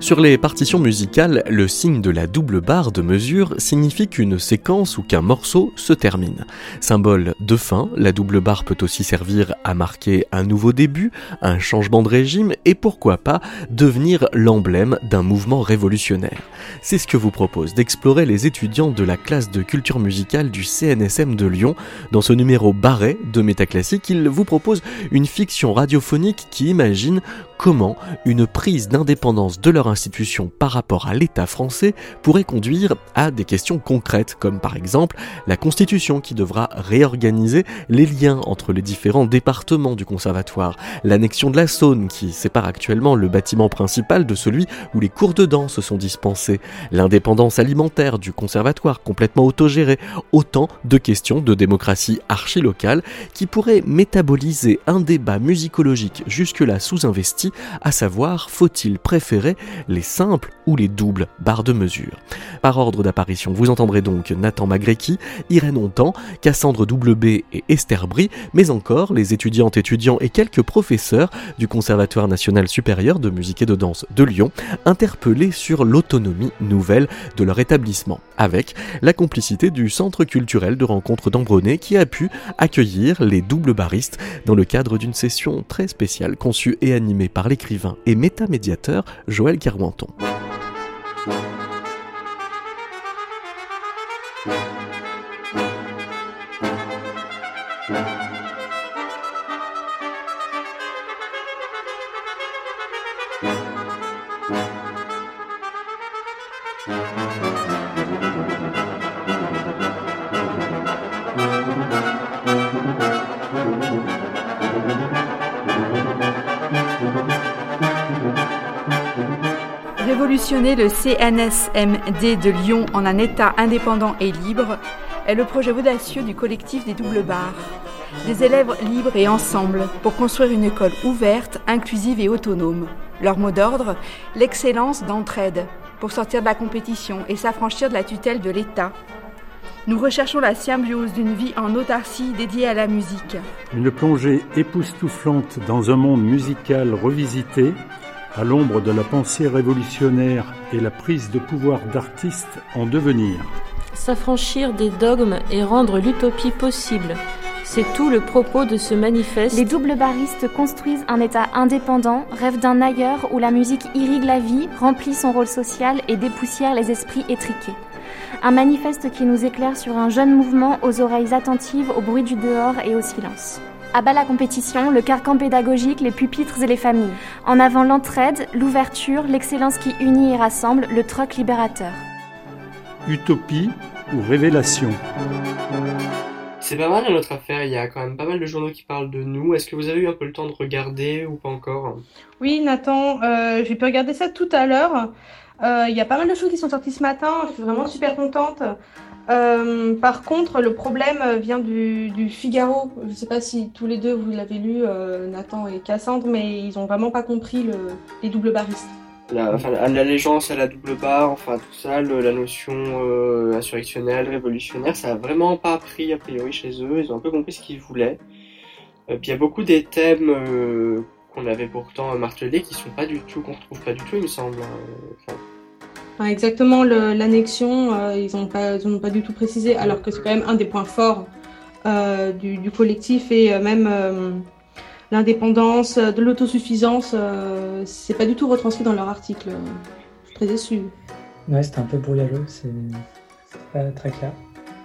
Sur les partitions musicales, le signe de la double barre de mesure signifie qu'une séquence ou qu'un morceau se termine. Symbole de fin, la double barre peut aussi servir à marquer un nouveau début, un changement de régime et pourquoi pas devenir l'emblème d'un mouvement révolutionnaire. C'est ce que vous propose d'explorer les étudiants de la classe de culture musicale du CNSM de Lyon. Dans ce numéro barré de Métaclassique, ils vous proposent une fiction radiophonique qui imagine comment une prise d'indépendance de leur institution par rapport à l'État français pourrait conduire à des questions concrètes, comme par exemple la Constitution qui devra réorganiser les liens entre les différents départements du conservatoire, l'annexion de la Saône qui sépare actuellement le bâtiment principal de celui où les cours de danse sont dispensés, l'indépendance alimentaire du conservatoire complètement autogéré, autant de questions de démocratie archi-locale qui pourraient métaboliser un débat musicologique jusque-là sous-investi à savoir faut-il préférer les simples ou les doubles barres de mesure. Par ordre d'apparition, vous entendrez donc Nathan Magrecki, Irène Hontan, Cassandre WB et Esther Brie, mais encore les étudiantes, étudiants et quelques professeurs du Conservatoire national supérieur de musique et de danse de Lyon, interpellés sur l'autonomie nouvelle de leur établissement, avec la complicité du Centre culturel de rencontre d'Ambronay qui a pu accueillir les doubles baristes dans le cadre d'une session très spéciale conçue et animée par l'écrivain et métamédiateur Joël Carwanton. Révolutionner le CNSMD de Lyon en un État indépendant et libre est le projet audacieux du collectif des doubles barres. Des élèves libres et ensemble pour construire une école ouverte, inclusive et autonome. Leur mot d'ordre, l'excellence d'entraide, pour sortir de la compétition et s'affranchir de la tutelle de l'État. Nous recherchons la symbiose d'une vie en autarcie dédiée à la musique. Une plongée époustouflante dans un monde musical revisité à l'ombre de la pensée révolutionnaire et la prise de pouvoir d'artistes en devenir. S'affranchir des dogmes et rendre l'utopie possible. C'est tout le propos de ce manifeste. Les doubles baristes construisent un État indépendant, rêvent d'un ailleurs où la musique irrigue la vie, remplit son rôle social et dépoussière les esprits étriqués. Un manifeste qui nous éclaire sur un jeune mouvement aux oreilles attentives au bruit du dehors et au silence. À bas la compétition, le carcan pédagogique, les pupitres et les familles. En avant l'entraide, l'ouverture, l'excellence qui unit et rassemble, le troc libérateur. Utopie ou révélation? C'est pas mal notre affaire, il y a quand même pas mal de journaux qui parlent de nous. Est-ce que vous avez eu un peu le temps de regarder ou pas encore? Oui Nathan, euh, j'ai pu regarder ça tout à l'heure. Euh, il y a pas mal de choses qui sont sorties ce matin, je suis vraiment super contente. Euh, par contre, le problème vient du, Figaro. Je ne sais pas si tous les deux vous l'avez lu, euh, Nathan et Cassandre, mais ils n'ont vraiment pas compris le, les doubles baristes. La, enfin, l'allégeance à la double barre, enfin tout ça, la notion euh, insurrectionnelle, révolutionnaire, ça a vraiment pas appris a priori chez eux. Ils ont un peu compris ce qu'ils voulaient. puis il y a beaucoup des thèmes qu'on avait pourtant martelés qui sont pas du tout, qu'on retrouve pas du tout, il me semble. Exactement l'annexion, euh, ils n'ont pas, pas du tout précisé, alors que c'est quand même un des points forts euh, du, collectif et euh, même l'indépendance, de l'autosuffisance, c'est pas du tout retranscrit dans leur article. Je suis très déçue. Ouais, c'était un peu brouillageux, c'est pas très clair.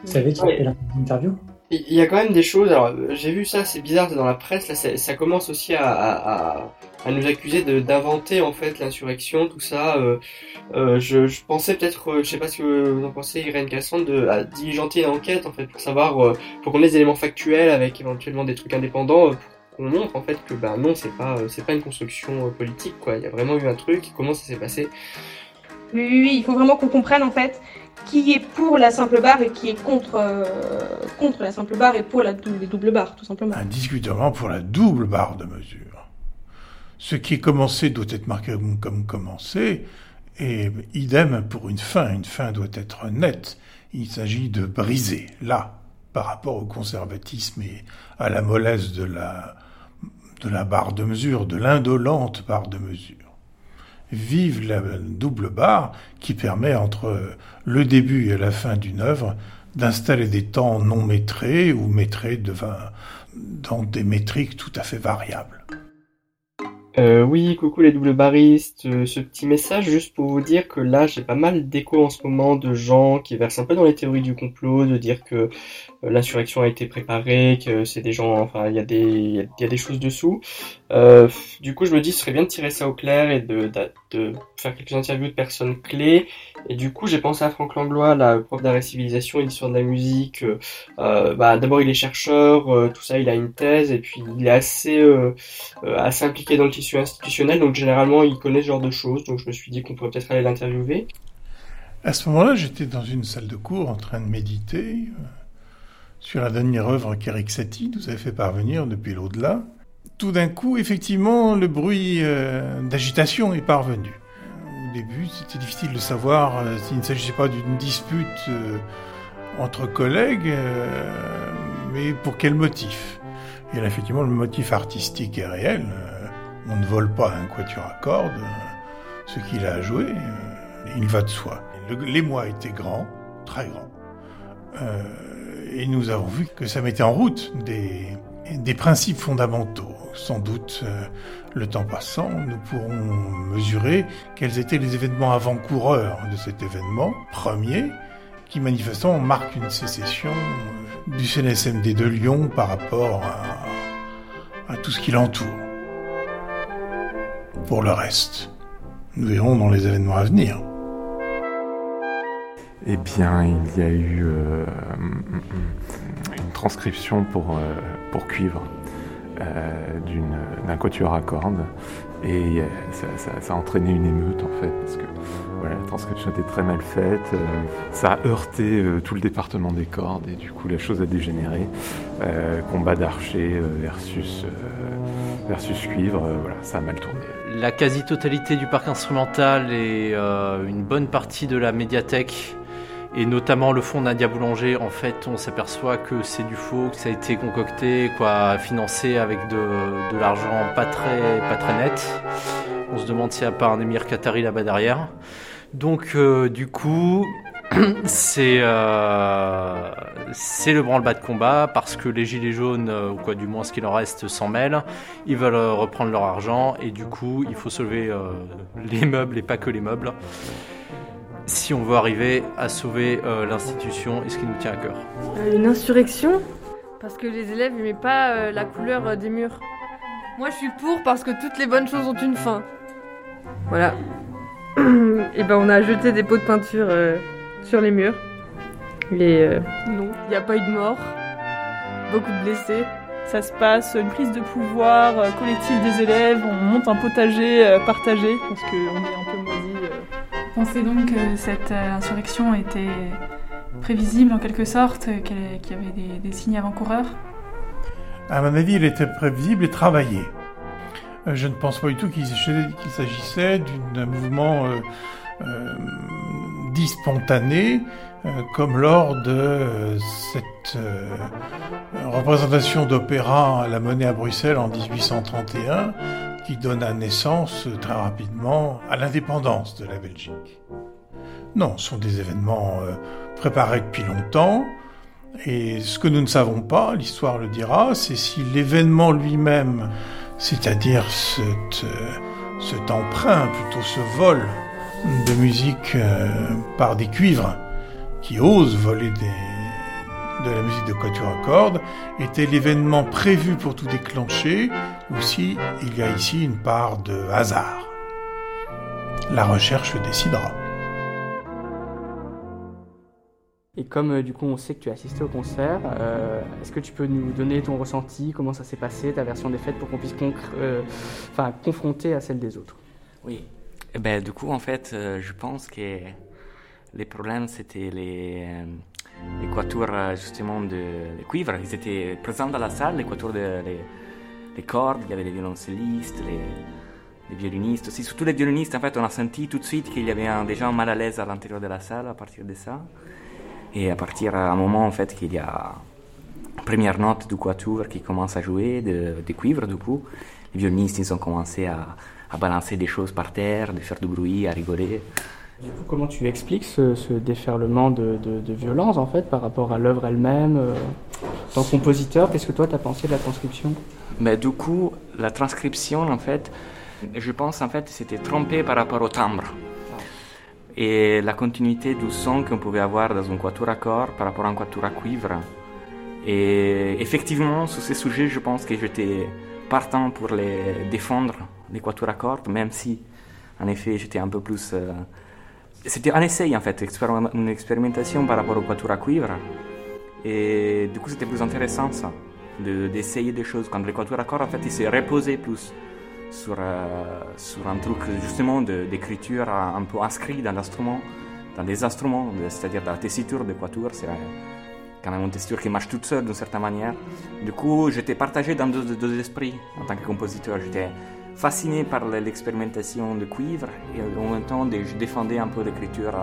Vous savez qui a fait l'interview? Il y a quand même des choses. Alors, j'ai vu ça, c'est bizarre, c'est dans la presse. Là, ça commence aussi à, à, à nous accuser d'inventer en fait l'insurrection, tout ça. Euh, euh, je, je, pensais peut-être, euh, je sais pas ce que vous en pensez, Irène Cassandre, de à diligenter une enquête en fait pour savoir, euh, pour qu'on ait des éléments factuels avec éventuellement des trucs indépendants. Euh, pour qu'on montre en fait que ben non c'est pas c'est pas une construction politique quoi il y a vraiment eu un truc comment ça s'est passé? Oui, oui, il faut vraiment qu'on comprenne en fait qui est pour la simple barre et qui est contre, euh, contre la simple barre et pour la, les doubles barres, tout simplement. Indiscutablement pour la double barre de mesure. Ce qui est commencé doit être marqué comme commencé, et idem pour une fin. Une fin doit être nette. Il s'agit de briser, là, par rapport au conservatisme et à la mollesse de la, de barre de mesure, de l'indolente barre de mesure. Vive la double barre qui permet entre le début et la fin d'une œuvre d'installer des temps non métrés ou métrés dans des métriques tout à fait variables. Euh, oui, coucou les double baristes. Euh, ce petit message juste pour vous dire que là, j'ai pas mal d'échos en ce moment de gens qui versent un peu dans les théories du complot, de dire que l'insurrection a été préparée, que c'est des gens, enfin, il y a des, y a des choses dessous. Euh, du coup, je me dis, ce serait bien de tirer ça au clair et de, de, faire quelques interviews de personnes clés. Et du coup, j'ai pensé à Franck Langlois, la prof d'art et civilisation et d'histoire de la musique. Euh, bah, d'abord, il est chercheur, euh, tout ça, il a une thèse, et puis il est assez, euh, assez impliqué dans le tissu institutionnel, donc généralement, il connaît ce genre de choses. Donc, je me suis dit qu'on pourrait peut-être aller l'interviewer. À ce moment-là, j'étais dans une salle de cours en train de méditer sur la dernière œuvre qu'Eric Satie nous avait fait parvenir depuis l'au-delà. Tout d'un coup, effectivement, le bruit euh, d'agitation est parvenu. Au début, c'était difficile de savoir euh, s'il ne s'agissait pas d'une dispute euh, entre collègues, mais pour quel motif? Et là, effectivement, le motif artistique est réel. on ne vole pas un quatuor à cordes. ce qu'il a joué, il va de soi. L'émoi était grand, très grand et nous avons vu que ça mettait en route des, principes fondamentaux. Sans doute, euh, le temps passant, nous pourrons mesurer quels étaient les événements avant-coureurs de cet événement premier, qui manifestement marque une sécession du CNSMD de Lyon par rapport à tout ce qui l'entoure. Pour le reste, nous verrons dans les événements à venir. Eh bien, il y a eu euh, une transcription pour, euh, cuivre euh, d'un quatuor à cordes et ça, a entraîné une émeute en fait parce que la transcription était très mal faite, ça a heurté tout le département des cordes et du coup la chose a dégénéré. combat d'archer versus, versus cuivre, voilà, ça a mal tourné. La quasi-totalité du parc instrumental et une bonne partie de la médiathèque et notamment le fond Nadia Boulanger, en fait, on s'aperçoit que c'est du faux, que ça a été concocté, quoi, financé avec de, l'argent pas très, pas très net. On se demande s'il n'y a pas un émir qatari là-bas derrière. Donc, euh, du coup, c'est euh, le branle-bas de combat parce que les gilets jaunes, euh, ou quoi du moins ce qu'il en reste, s'en mêlent. Ils veulent reprendre leur argent et du coup, il faut sauver les meubles et pas que les meubles si on veut arriver à sauver euh, l'institution et ce qui nous tient à cœur. Euh, une insurrection Parce que les élèves n'aimaient pas euh, la couleur des murs. Moi je suis pour parce que toutes les bonnes choses ont une fin. Voilà. et ben on a jeté des pots de peinture sur les murs. Et non, il n'y a pas eu de mort. Beaucoup de blessés. Ça se passe une prise de pouvoir collective des élèves, on monte un potager partagé parce qu'on est un peu moisi pensez donc que cette euh, insurrection était prévisible en quelque sorte, qu'il y avait des, signes avant-coureurs? À mon avis, elle était prévisible et travaillée. Euh, je ne pense pas du tout qu'il s'agissait d'un mouvement euh, dit spontané, comme lors de cette représentation d'opéra à la Monnaie à Bruxelles en 1831 qui donna naissance très rapidement à l'indépendance de la Belgique. Non, ce sont des événements euh, préparés depuis longtemps, et ce que nous ne savons pas, l'histoire le dira, c'est si l'événement lui-même, c'est-à-dire cet, euh, emprunt, plutôt ce vol de musique euh, par des cuivres, qui osent voler des, de la musique de quatuor à cordes, était l'événement prévu pour tout déclencher, ou si il y a ici une part de hasard. La recherche décidera. Et comme euh, du coup on sait que tu as assisté au concert, euh, est-ce que tu peux nous donner ton ressenti, comment ça s'est passé, ta version des fêtes pour qu'on puisse euh, enfin, confronter à celle des autres? Oui, eh ben, du coup en fait je pense que les problèmes c'était les, les quatuors justement de, de, cuivre, ils étaient présents dans la salle, les quatuors de, cordes, il y avait les violoncellistes, les, les, violinistes aussi. Surtout les violonistes, en fait, on a senti tout de suite qu'il y avait déjà un mal à l'aise à l'intérieur de la salle à partir de ça. Et à partir d'un moment, en fait, qu'il y a première note du quatuor qui commence à jouer, de, de cuivre du coup, les violonistes, ils ont commencé à, à balancer des choses par terre, de faire du bruit, à rigoler. Du coup, comment tu expliques ce, ce déferlement de, de, de, violence en fait par rapport à l'œuvre elle-même euh, En tant que compositeur, qu'est-ce que toi tu as pensé de la transcription? Mais du coup, la transcription en fait, je pense en fait c'était trompé par rapport au timbre et la continuité du son qu'on pouvait avoir dans un quatuor à corps par rapport à un quatuor à cuivre. Et effectivement, sur ces sujets, je pense que j'étais partant pour les défendre, les quatuors à cordes, même si, en effet, j'étais un peu plus. Euh... C'était un essai, en fait, une expérimentation par rapport au quatuor à cuivre. Et du coup, c'était plus intéressant, ça, d'essayer des choses. Quand le quatuor à cordes, en fait, il s'est reposé plus sur, euh, sur un truc, justement, d'écriture un peu inscrit dans l'instrument, dans des instruments, c'est-à-dire dans la tessiture des quatuors. C'est quand même une texture qui marche toute seule d'une certaine manière. Du coup, j'étais partagé dans deux, deux, esprits en tant que compositeur. J'étais fasciné par l'expérimentation de cuivre et en même temps, je défendais un peu l'écriture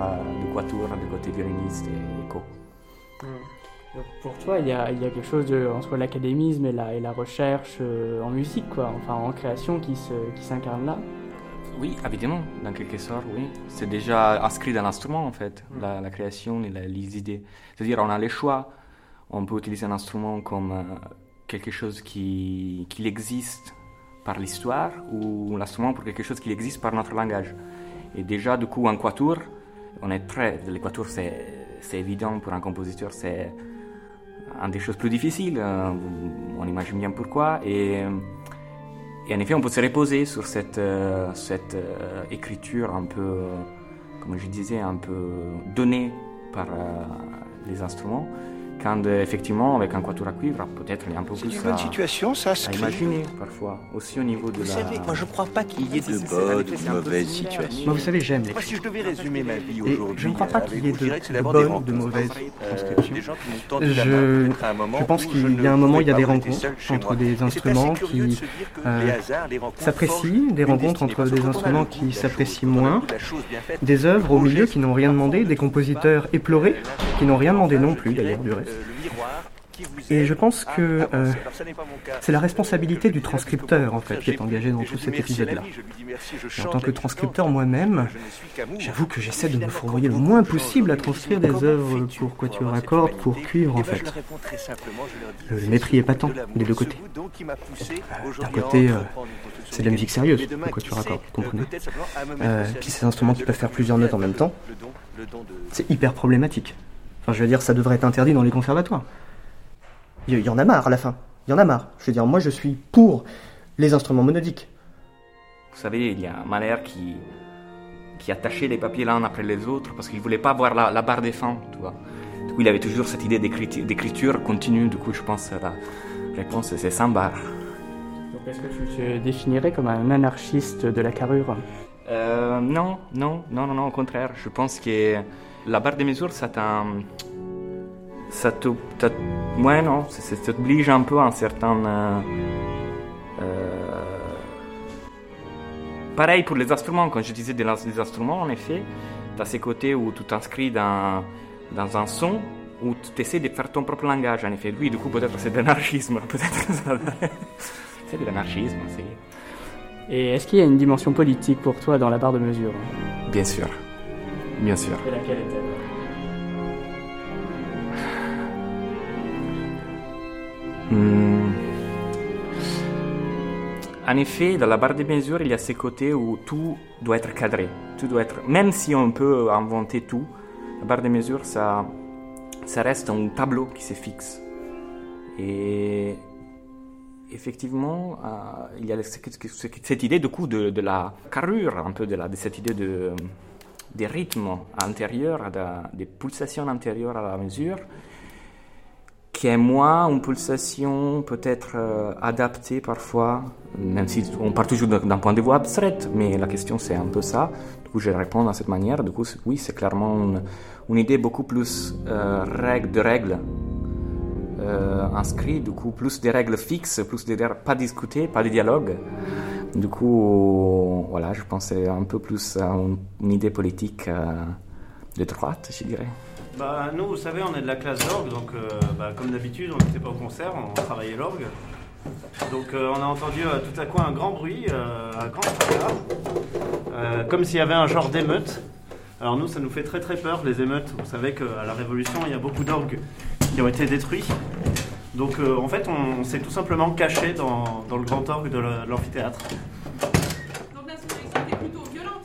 du quatuor du côté violoniste et écho. Donc pour toi, il y, a, il y a quelque chose de, entre l'académisme et la, et la recherche euh, en musique, quoi, enfin en création qui, se, qui s'incarne là oui, évidemment, dans quelque sorte, oui. C'est déjà inscrit dans l'instrument, en fait, la, la, création et la, les idées. C'est-à-dire, on a le choix. On peut utiliser un instrument comme euh, quelque chose qui, qui existe par l'histoire ou l'instrument pour quelque chose qui existe par notre langage. Et déjà, du coup, un quatuor, on est très... Le quatuor, c'est, évident pour un compositeur, c'est une des choses plus difficiles. Euh, on imagine bien pourquoi. Et... Et en effet, on peut se reposer sur cette, euh, cette euh, écriture un peu, comme je disais, un peu donnée par les instruments. Quand effectivement, avec un quatuor à cuivre, peut-être il y a un peu plus une bonne à, situation, ça à imaginer parfois, aussi au niveau de vous la... savez, moi je crois pas qu'il y ait de bonnes ou de mauvaises situations. Moi, vous savez, j'aime les Moi, si je devais résumer ma vie Et aujourd'hui, je ne crois pas qu'il y ait de, bonnes ou de mauvaises Euh, transcriptions. main, Je, pense qu'il y ne a un moment, il y a des rencontres entre des instruments qui se euh, s'apprécient, des rencontres entre des instruments qui s'apprécient moins, des œuvres au milieu qui n'ont rien demandé, des compositeurs éplorés qui n'ont rien demandé non plus d'ailleurs du reste. Et je pense que euh, c'est la responsabilité du transcripteur en fait qui est engagé dans tout cet épisode-là. En tant que transcripteur moi-même, j'avoue que j'essaie de me fourvoyer le moins possible à transcrire des œuvres pour quatuor à cordes, pour cuivre en fait. Le mépris est patent des deux côtés. D'un côté, euh, c'est de la musique sérieuse, le quatuor à cordes, vous comprenez euh, Puis ces instruments qui peuvent faire plusieurs notes en même temps, c'est hyper problématique. Enfin, je veux dire, ça devrait être interdit dans les conservatoires. Il y, y en a marre à la fin. Il y en a marre. Je veux dire, moi je suis pour les instruments monodiques. Vous savez, il y a un Mahler qui, qui attachait les papiers l'un après les autres parce qu'il ne voulait pas voir la, la barre des fins, tu vois. Du coup, il avait toujours cette idée d'écriture, d'écriture continue. Du coup, je pense que la réponse, c'est sans barre. Donc est-ce que tu te définirais comme un anarchiste de la carrure? Euh, non, non, non, non, non, au contraire. Je pense que la barre des mesures, ça t'en- ça te, t'as- ouais, non, ça, ça t'oblige un peu à un certain. euh, euh, pareil pour les instruments, quand je disais des, des instruments, en effet, tu as ces côtés où tu t'inscris dans, dans un son, où tu essaies de faire ton propre langage, en effet. Oui, du coup, peut-être c'est de l'anarchisme, peut-être c'est de l'anarchisme, c'est. Et est-ce qu'il y a une dimension politique pour toi dans la barre de mesure? Bien sûr, bien sûr. Et laquelle est-elle? Hmm. En effet, dans la barre de mesure, il y a ces côtés où tout doit être cadré. Tout doit être, même si on peut inventer tout, la barre de mesure, ça, ça reste un tableau qui se fixe. Et effectivement, euh, il y a ce- ce- ce- cette idée du coup de, de la carrure, un peu de, la, de cette idée de, des rythmes intérieurs, de- des pulsations intérieures à la mesure, qui est moins une pulsation peut-être euh, adaptée parfois, même si on part toujours d'un point de vue abstrait, mais la question c'est un peu ça. Du coup, je réponds de cette manière. Du coup, oui, c'est clairement une, idée beaucoup plus euh, règle, de règles euh, inscrites, du coup, plus des règles fixes, plus des pas discutées, pas de dialogue. Du coup, voilà, je pensais un peu plus à une, idée politique euh, de droite, je dirais. Bah, nous, vous savez, on est de la classe d'orgue, donc euh, bah, comme d'habitude, on n'était pas au concert, on travaillait l'orgue. Donc euh, on a entendu euh, tout à coup un grand bruit, un grand fracas, comme s'il y avait un genre d'émeute. Alors nous, ça nous fait très très peur, les émeutes. Vous savez qu'à la Révolution, il y a beaucoup d'orgues qui ont été détruits. Donc euh, en fait, on, s'est tout simplement caché dans, dans le grand orgue de la- de l'amphithéâtre. Donc la sonorité était plutôt violente,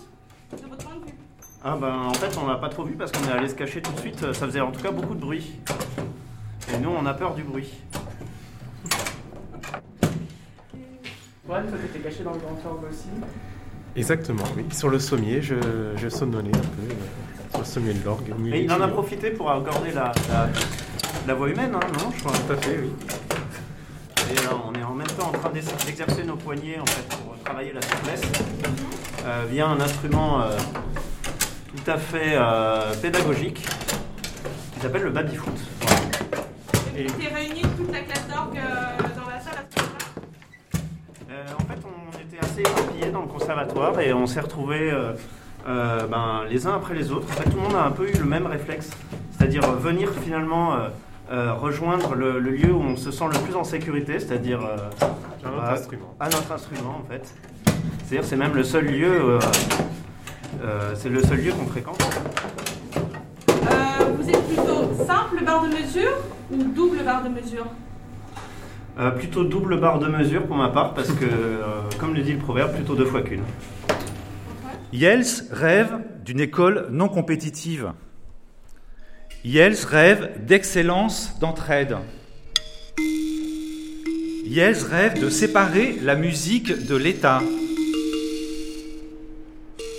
de votre point de vue. Ah ben en fait on l'a pas trop vu parce qu'on est allé se cacher tout de suite, ça faisait en tout cas beaucoup de bruit. Et nous on a peur du bruit. Ouais, toi t'étais caché dans le grand orgue aussi. Exactement, oui. Sur le sommier, je, je un peu euh, sur le sommier de l'orgue. Et il en a profité pour accorder la, la, la voix humaine, hein, non je crois. Tout à fait, oui. Et là, on est en même temps en train d'ex- d'exercer nos poignets en fait, pour travailler la souplesse euh, via un instrument euh, tout à fait euh, pédagogique qui s'appelle le baby-foot. Et vous réunis toute la classe d'orgue euh, dans la salle à ce moment-là? Euh, en fait, on était assez éparpillés dans le conservatoire et on s'est retrouvés euh, euh, ben, les uns après les autres. En fait, tout le monde a un peu eu le même réflexe, c'est-à-dire euh, venir finalement euh, rejoindre le, le lieu où on se sent le plus en sécurité, c'est-à-dire euh, À notre à- instrument. À notre instrument, en fait. C'est-à-dire, c'est même le seul lieu. euh, euh, c'est le seul lieu qu'on fréquente. Euh, Vous êtes plutôt simple barre de mesure ou double barre de mesure Euh, plutôt double barre de mesure pour ma part, parce que, euh, comme le dit le proverbe, plutôt deux fois qu'une. Yels rêve d'une école non compétitive. Yels rêve d'excellence d'entraide. Yels rêve de séparer la musique de l'État.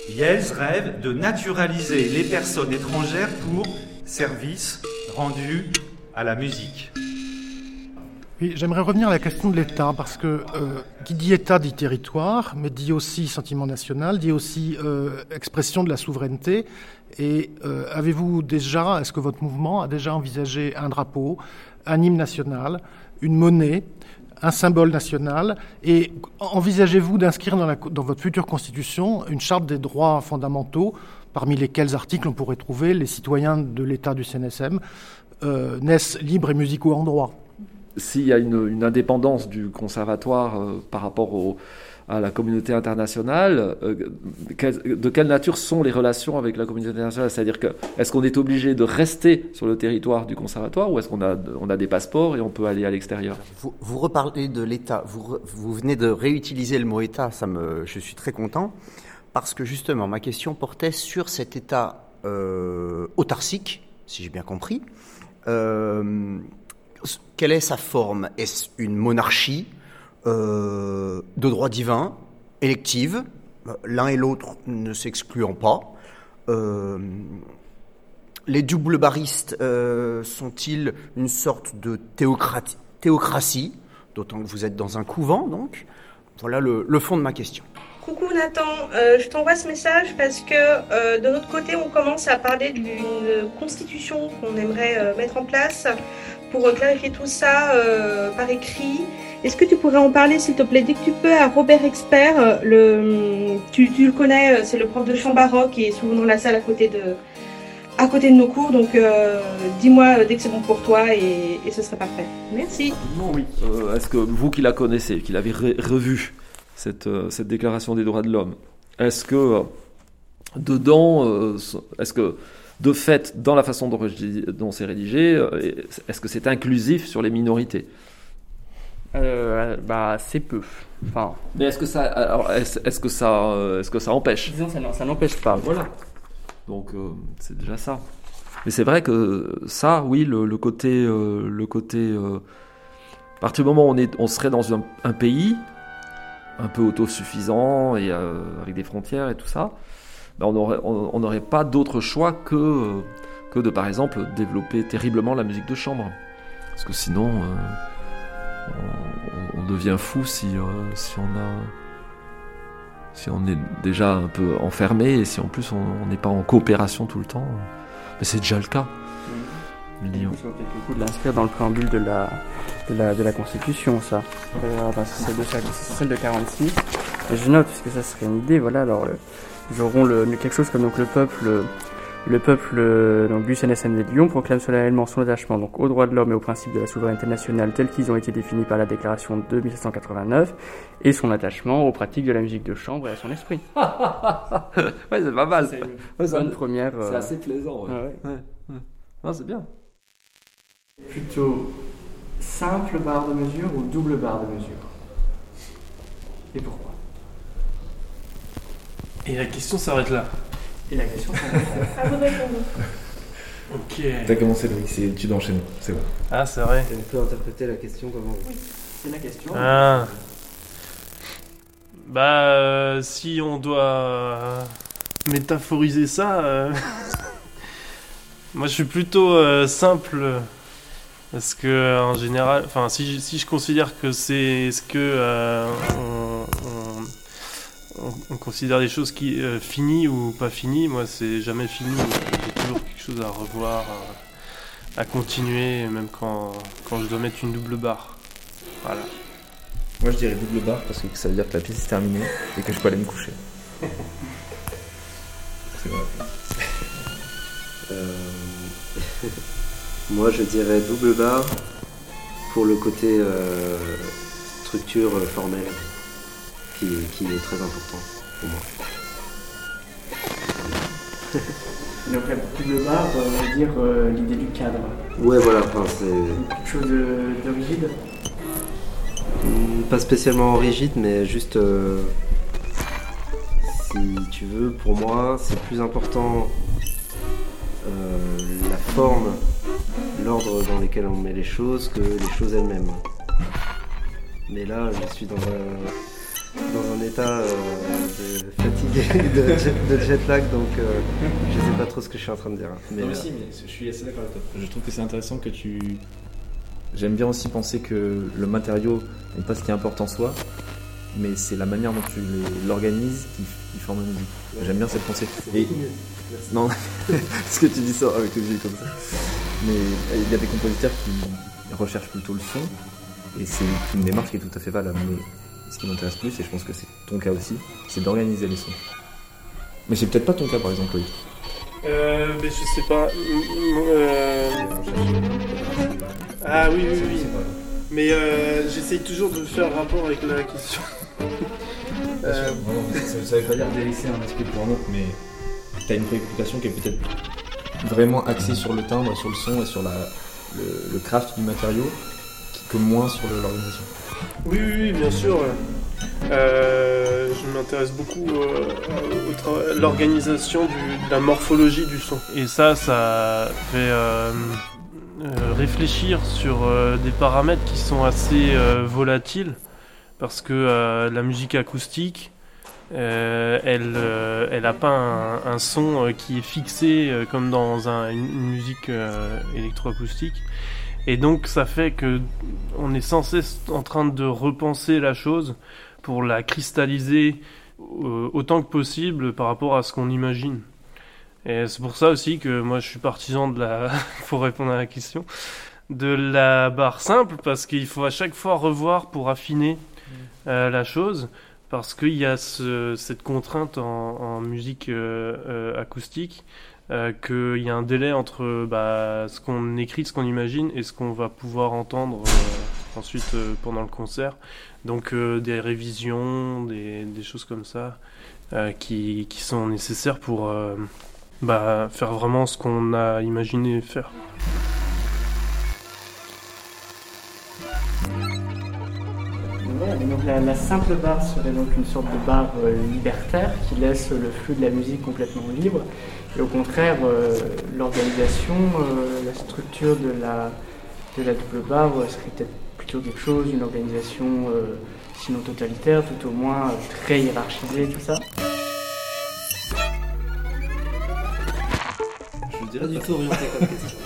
Yels rêve de naturaliser les personnes étrangères pour service rendu à la musique. Oui, j'aimerais revenir à la question de l'État, parce que euh, qui dit État dit territoire, mais dit aussi sentiment national, dit aussi euh, expression de la souveraineté. Et euh, avez-vous déjà, est-ce que votre mouvement a déjà envisagé un drapeau, un hymne national, une monnaie, un symbole national? Et envisagez-vous d'inscrire dans, votre future constitution une charte des droits fondamentaux, parmi lesquels articles on pourrait trouver les citoyens de l'État du CNSM euh, naissent libres et musicaux en droit? S'il y a une, indépendance du conservatoire euh, par rapport au- à la communauté internationale, euh, de quelle nature sont les relations avec la communauté internationale? C'est-à-dire que est-ce qu'on est obligé de rester sur le territoire du conservatoire ou est-ce qu'on a, on a des passeports et on peut aller à l'extérieur? Vous, reparlez de l'État. Vous, vous venez de réutiliser le mot État. Ça me, je suis très content parce que justement, ma question portait sur cet État euh, autarcique, si j'ai bien compris. Euh, quelle est sa forme? Est-ce une monarchie? De droit divin, élective L'un et l'autre ne s'excluant pas. Euh, les double baristes euh, sont-ils une sorte de théocrati- théocratie, d'autant que vous êtes dans un couvent, donc? Voilà le, fond de ma question. Coucou Nathan, Euh, je t'envoie ce message parce que euh, de notre côté, on commence à parler d'une constitution qu'on aimerait euh, mettre en place pour euh, clarifier tout ça euh, par écrit. Est-ce que tu pourrais en parler, s'il te plaît, dès que tu peux, à Robert Expert euh, le, tu, le connais, euh, c'est le prof de chant baroque qui est souvent dans la salle à côté de, à côté de nos cours. Donc, euh, dis-moi dès que c'est bon pour toi et, ce serait parfait. Merci. oui. Euh, est-ce que vous qui la connaissez, qui l'avez revue, cette, déclaration des droits de l'homme, est-ce que dedans, est-ce que de fait, dans la façon dont, c'est rédigé, est-ce que c'est inclusif sur les minorités? Euh, bah, c'est peu. Enfin, Mais est-ce que ça, alors, est-ce, est-ce que ça, euh, est-ce que ça empêche? Disons, ça, n'en- ça n'empêche pas. Voilà. Donc euh, c'est déjà ça. Mais c'est vrai que ça, oui, le, le côté, euh, le côté, euh, à partir du moment où on est, on serait dans un, un pays un peu autosuffisant et euh, avec des frontières et tout ça, ben, on n'aurait on, on n'aurait pas d'autre choix que euh, que de, par exemple, développer terriblement la musique de chambre, parce que sinon, euh, on, on- devient fou si euh, si on a si on est déjà un peu enfermé et si en plus on n'est pas en coopération tout le temps. Mais c'est déjà le cas. Lyon. Il faut peut-être le coup de l'inscrire dans le préambule de la, de la, de la Constitution, ça. Euh, c'est celle de, celle de 46. Et je note, puisque ça serait une idée, voilà, alors, euh, ils auront le, quelque chose comme donc le peuple Le peuple euh, donc, du CNSM de Lyon proclame solennellement son attachement donc, aux droits de l'homme et aux principes de la souveraineté nationale tels qu'ils ont été définis par la déclaration de 1789 et son attachement aux pratiques de la musique de chambre et à son esprit. ouais, c'est pas mal. C'est une Ouais, bonne première. C'est euh, assez plaisant. Ouais. ah ouais. Ouais, ouais. Non, c'est bien. Plutôt simple barre de mesure ou double barre de mesure? Et pourquoi? Et la question s'arrête là. Et la question À vous répondre. Ok. T'as commencé, Loïc, c'est- tu d'enchaînement, c'est bon. Ah, c'est vrai. On peut interpréter la question comme on veut. C'est la question. Ah. Bah, euh, si on doit euh, métaphoriser ça, euh, moi je suis plutôt euh, simple. Parce que en général, enfin, si, je- si je considère que c'est ce que euh, on, on- on- on considère des choses qui euh, finies ou pas finies, moi c'est jamais fini. J'ai toujours quelque chose à revoir, à, à continuer, même quand, quand je dois mettre une double barre. Voilà. Moi je dirais double barre parce que ça veut dire que la pièce est terminée et que je peux aller me coucher. C'est vrai. Euh, Moi, je dirais double barre pour le côté euh, structure euh, formelle qui, qui est très important pour moi. Donc la double barre euh, veut dire euh, l'idée du cadre. Ouais, voilà, enfin, c'est Quelque chose de, de rigide. Pas spécialement rigide, mais juste euh, si tu veux, pour moi, c'est plus important euh, la forme, l'ordre dans lequel on met les choses que les choses elles-mêmes. Mais là, je suis dans un, dans un état euh, de fatigué de, jet- de jet lag, donc euh, je sais pas trop ce que je suis en train de dire. Mais, non, mais euh, si, mais je suis assez d'accord avec toi. Je trouve que c'est intéressant que tu. J'aime bien aussi penser que le matériau n'est pas ce qui importe en soi, mais c'est la manière dont tu l'organises qui, qui forme la musique. J'aime bien cette pensée. Et... Non, parce que tu dis ça avec les yeux comme ça. Mais il y a des compositeurs qui recherchent plutôt le son, et c'est une démarche qui est tout à fait valable. Mais ce qui m'intéresse plus, et je pense que c'est ton cas aussi, c'est d'organiser les sons. Mais c'est peut-être pas ton cas par exemple, Loïc. Euh, mais je sais pas. Mm, euh, Ah oui, oui, oui. Mais euh, j'essaye toujours de faire rapport avec la question. Euh, ça, veut pas dire délaisser un aspect pour un autre, mais t'as une préoccupation qui est peut-être vraiment axée sur le timbre, sur le son et sur la, le, le craft du matériau, que moins sur l'organisation. Oui, oui, bien sûr. Euh, je m'intéresse beaucoup euh, à l'organisation du- de la morphologie du son. Et ça, ça fait euh, euh, réfléchir sur euh, des paramètres qui sont assez euh, volatiles. Parce que euh, la musique acoustique, euh, elle euh, elle n'a pas un, son euh, qui est fixé euh, comme dans un- une, musique euh, électroacoustique. Et donc ça fait que on est sans cesse en train de repenser la chose pour la cristalliser euh, autant que possible par rapport à ce qu'on imagine. Et c'est pour ça aussi que moi je suis partisan de la, pour répondre à la question, de la barre simple parce qu'il faut à chaque fois revoir pour affiner euh, la chose parce qu'il y a ce- cette contrainte en, en musique euh, euh, acoustique euh, qu'il y a un délai entre bah, ce qu'on écrit, ce qu'on imagine et ce qu'on va pouvoir entendre euh, ensuite euh, pendant le concert. Donc des révisions, des, choses comme ça qui, sont nécessaires pour bah, faire vraiment ce qu'on a imaginé faire. Donc la, simple barre serait donc une sorte de barre libertaire qui laisse le flux de la musique complètement libre. Et au contraire, euh, l'organisation, euh, la structure de la, de la double barre euh, serait peut-être plutôt quelque chose, une organisation euh, sinon totalitaire, tout au moins euh, très hiérarchisée, tout ça. Je dirais du tout orienté comme question.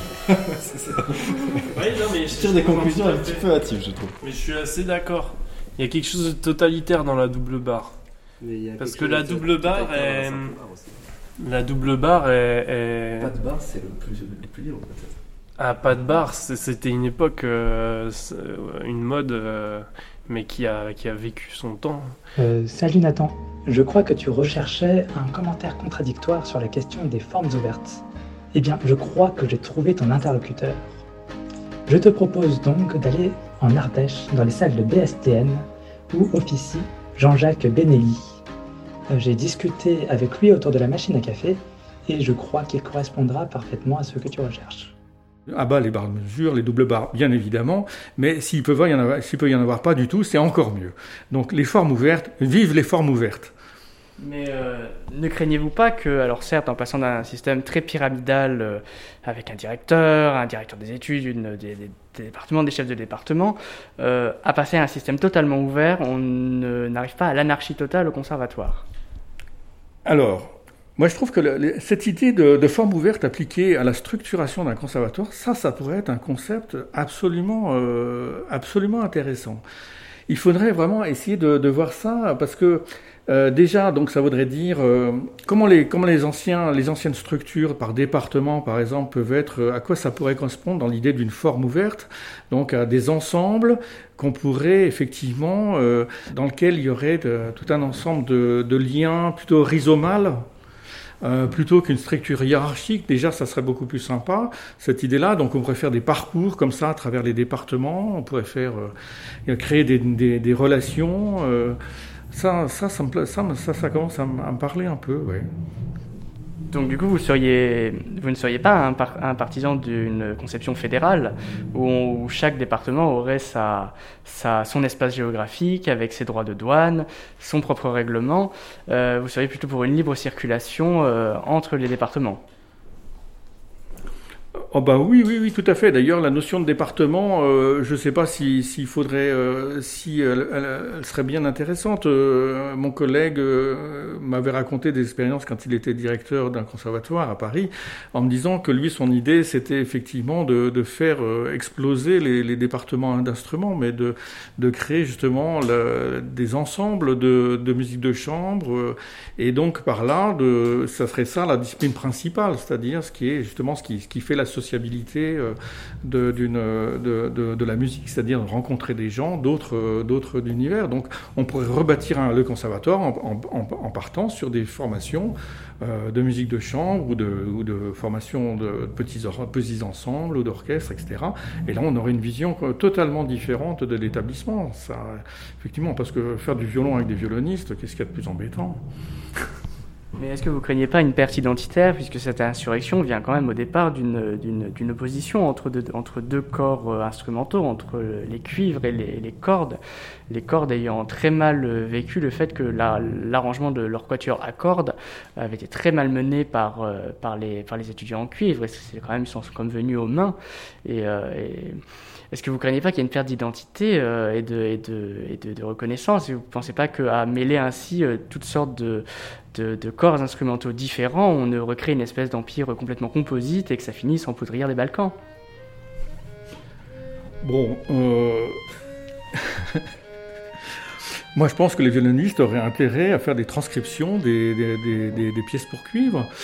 C'est ça. Oui, non, mais je tire des conclusions un petit peu hâtives, je trouve. Mais je suis assez d'accord. Il y a quelque chose de totalitaire dans la double barre. Mais il y a Parce que la double barre est. La double barre est. est- Pas de barre, c'est le plus, le plus libre peut-être. Ah, pas de barre, c'était une époque, euh, c'est- une mode, euh, mais qui a, qui a vécu son temps. Euh, salut Nathan, je crois que tu recherchais un commentaire contradictoire sur la question des formes ouvertes. Eh bien, je crois que j'ai trouvé ton interlocuteur. Je te propose donc d'aller en Ardèche, dans les salles de BSTN, où officie Jean-Jacques Benelli. J'ai discuté avec lui autour de la machine à café, et je crois qu'il correspondra parfaitement à ce que tu recherches. À bas les barres de mesure, les doubles barres, bien évidemment, mais s'il peut, y en avoir, s'il peut y en avoir pas du tout, c'est encore mieux. Donc les formes ouvertes, vive les formes ouvertes. Mais euh, ne craignez-vous pas que, alors certes, en passant d'un système très pyramidal euh, avec un directeur, un directeur des études, une, des, des- des départements, des chefs de département, euh, à passer à un système totalement ouvert, on n'arrive pas à l'anarchie totale au conservatoire? Alors, moi je trouve que cette idée de, de forme ouverte appliquée à la structuration d'un conservatoire, ça, ça pourrait être un concept absolument, euh, absolument intéressant. Il faudrait vraiment essayer de, de voir ça parce que euh, déjà, donc ça voudrait dire euh, comment les comment les anciens les anciennes structures par département par exemple peuvent être euh, à quoi ça pourrait correspondre dans l'idée d'une forme ouverte donc à des ensembles qu'on pourrait effectivement dans lequel il y aurait de- tout un ensemble de, de liens plutôt rhizomales plutôt qu'une structure hiérarchique, déjà, ça serait beaucoup plus sympa, cette idée-là. Donc, on pourrait faire des parcours comme ça à travers les départements, on pourrait faire créer des, des- relations. Ça, ça, commence à, me- parler un peu. Donc du coup, vous, ne seriez pas un, par- un partisan d'une conception fédérale où, chaque département aurait son espace géographique avec ses droits de douane, son propre règlement. Euh, vous seriez plutôt pour une libre circulation euh, entre les départements. Oh bah oui, oui, oui, tout à fait. D'ailleurs, la notion de département, euh, je ne sais pas si- s'il faudrait, euh, si elle, serait bien intéressante. Euh, mon collègue m'avait raconté des expériences quand il était directeur d'un conservatoire à Paris, en me disant que lui, son idée, c'était effectivement de, faire exploser les, départements d'instruments, mais de, de créer justement des ensembles de, musique de chambre, et donc par là, de, ça serait ça la discipline principale, c'est-à-dire ce qui est justement ce qui, ce qui fait la sociabilité euh, euh, de, de, la musique, c'est-à-dire rencontrer des gens d'autres, euh, d'autres univers. Donc on pourrait rebâtir le conservatoire en, partant sur des formations de musique de chambre ou de, ou de formations de petits, petits ensembles ou d'orchestres, etc. Et là, on aurait une vision totalement différente de l'établissement. Ça, effectivement, parce que faire du violon avec des violonistes, qu'est-ce qu'il y a de plus embêtant? Mais est-ce que vous craignez pas une perte identitaire, puisque cette insurrection vient quand même au départ d'une, opposition entre deux, entre deux corps euh, instrumentaux, entre les cuivres et les, cordes, les cordes ayant très mal euh, vécu le fait que la- l'arrangement de leur quatuor à cordes avait été très mal mené par, euh, par, les, par les étudiants en cuivre, et c'est quand même, ils sont comme venus aux mains. Est-ce que vous craignez pas qu'il y ait une perte d'identité euh, et, de, reconnaissance? Et vous ne pensez pas qu'à mêler ainsi euh, toutes sortes de, de, de corps instrumentaux différents, on ne recrée une espèce d'empire complètement composite et que ça finisse en poudrière des Balkans? Bon, euh... moi je pense que les violonistes auraient intérêt à faire des transcriptions des, pièces pour cuivre.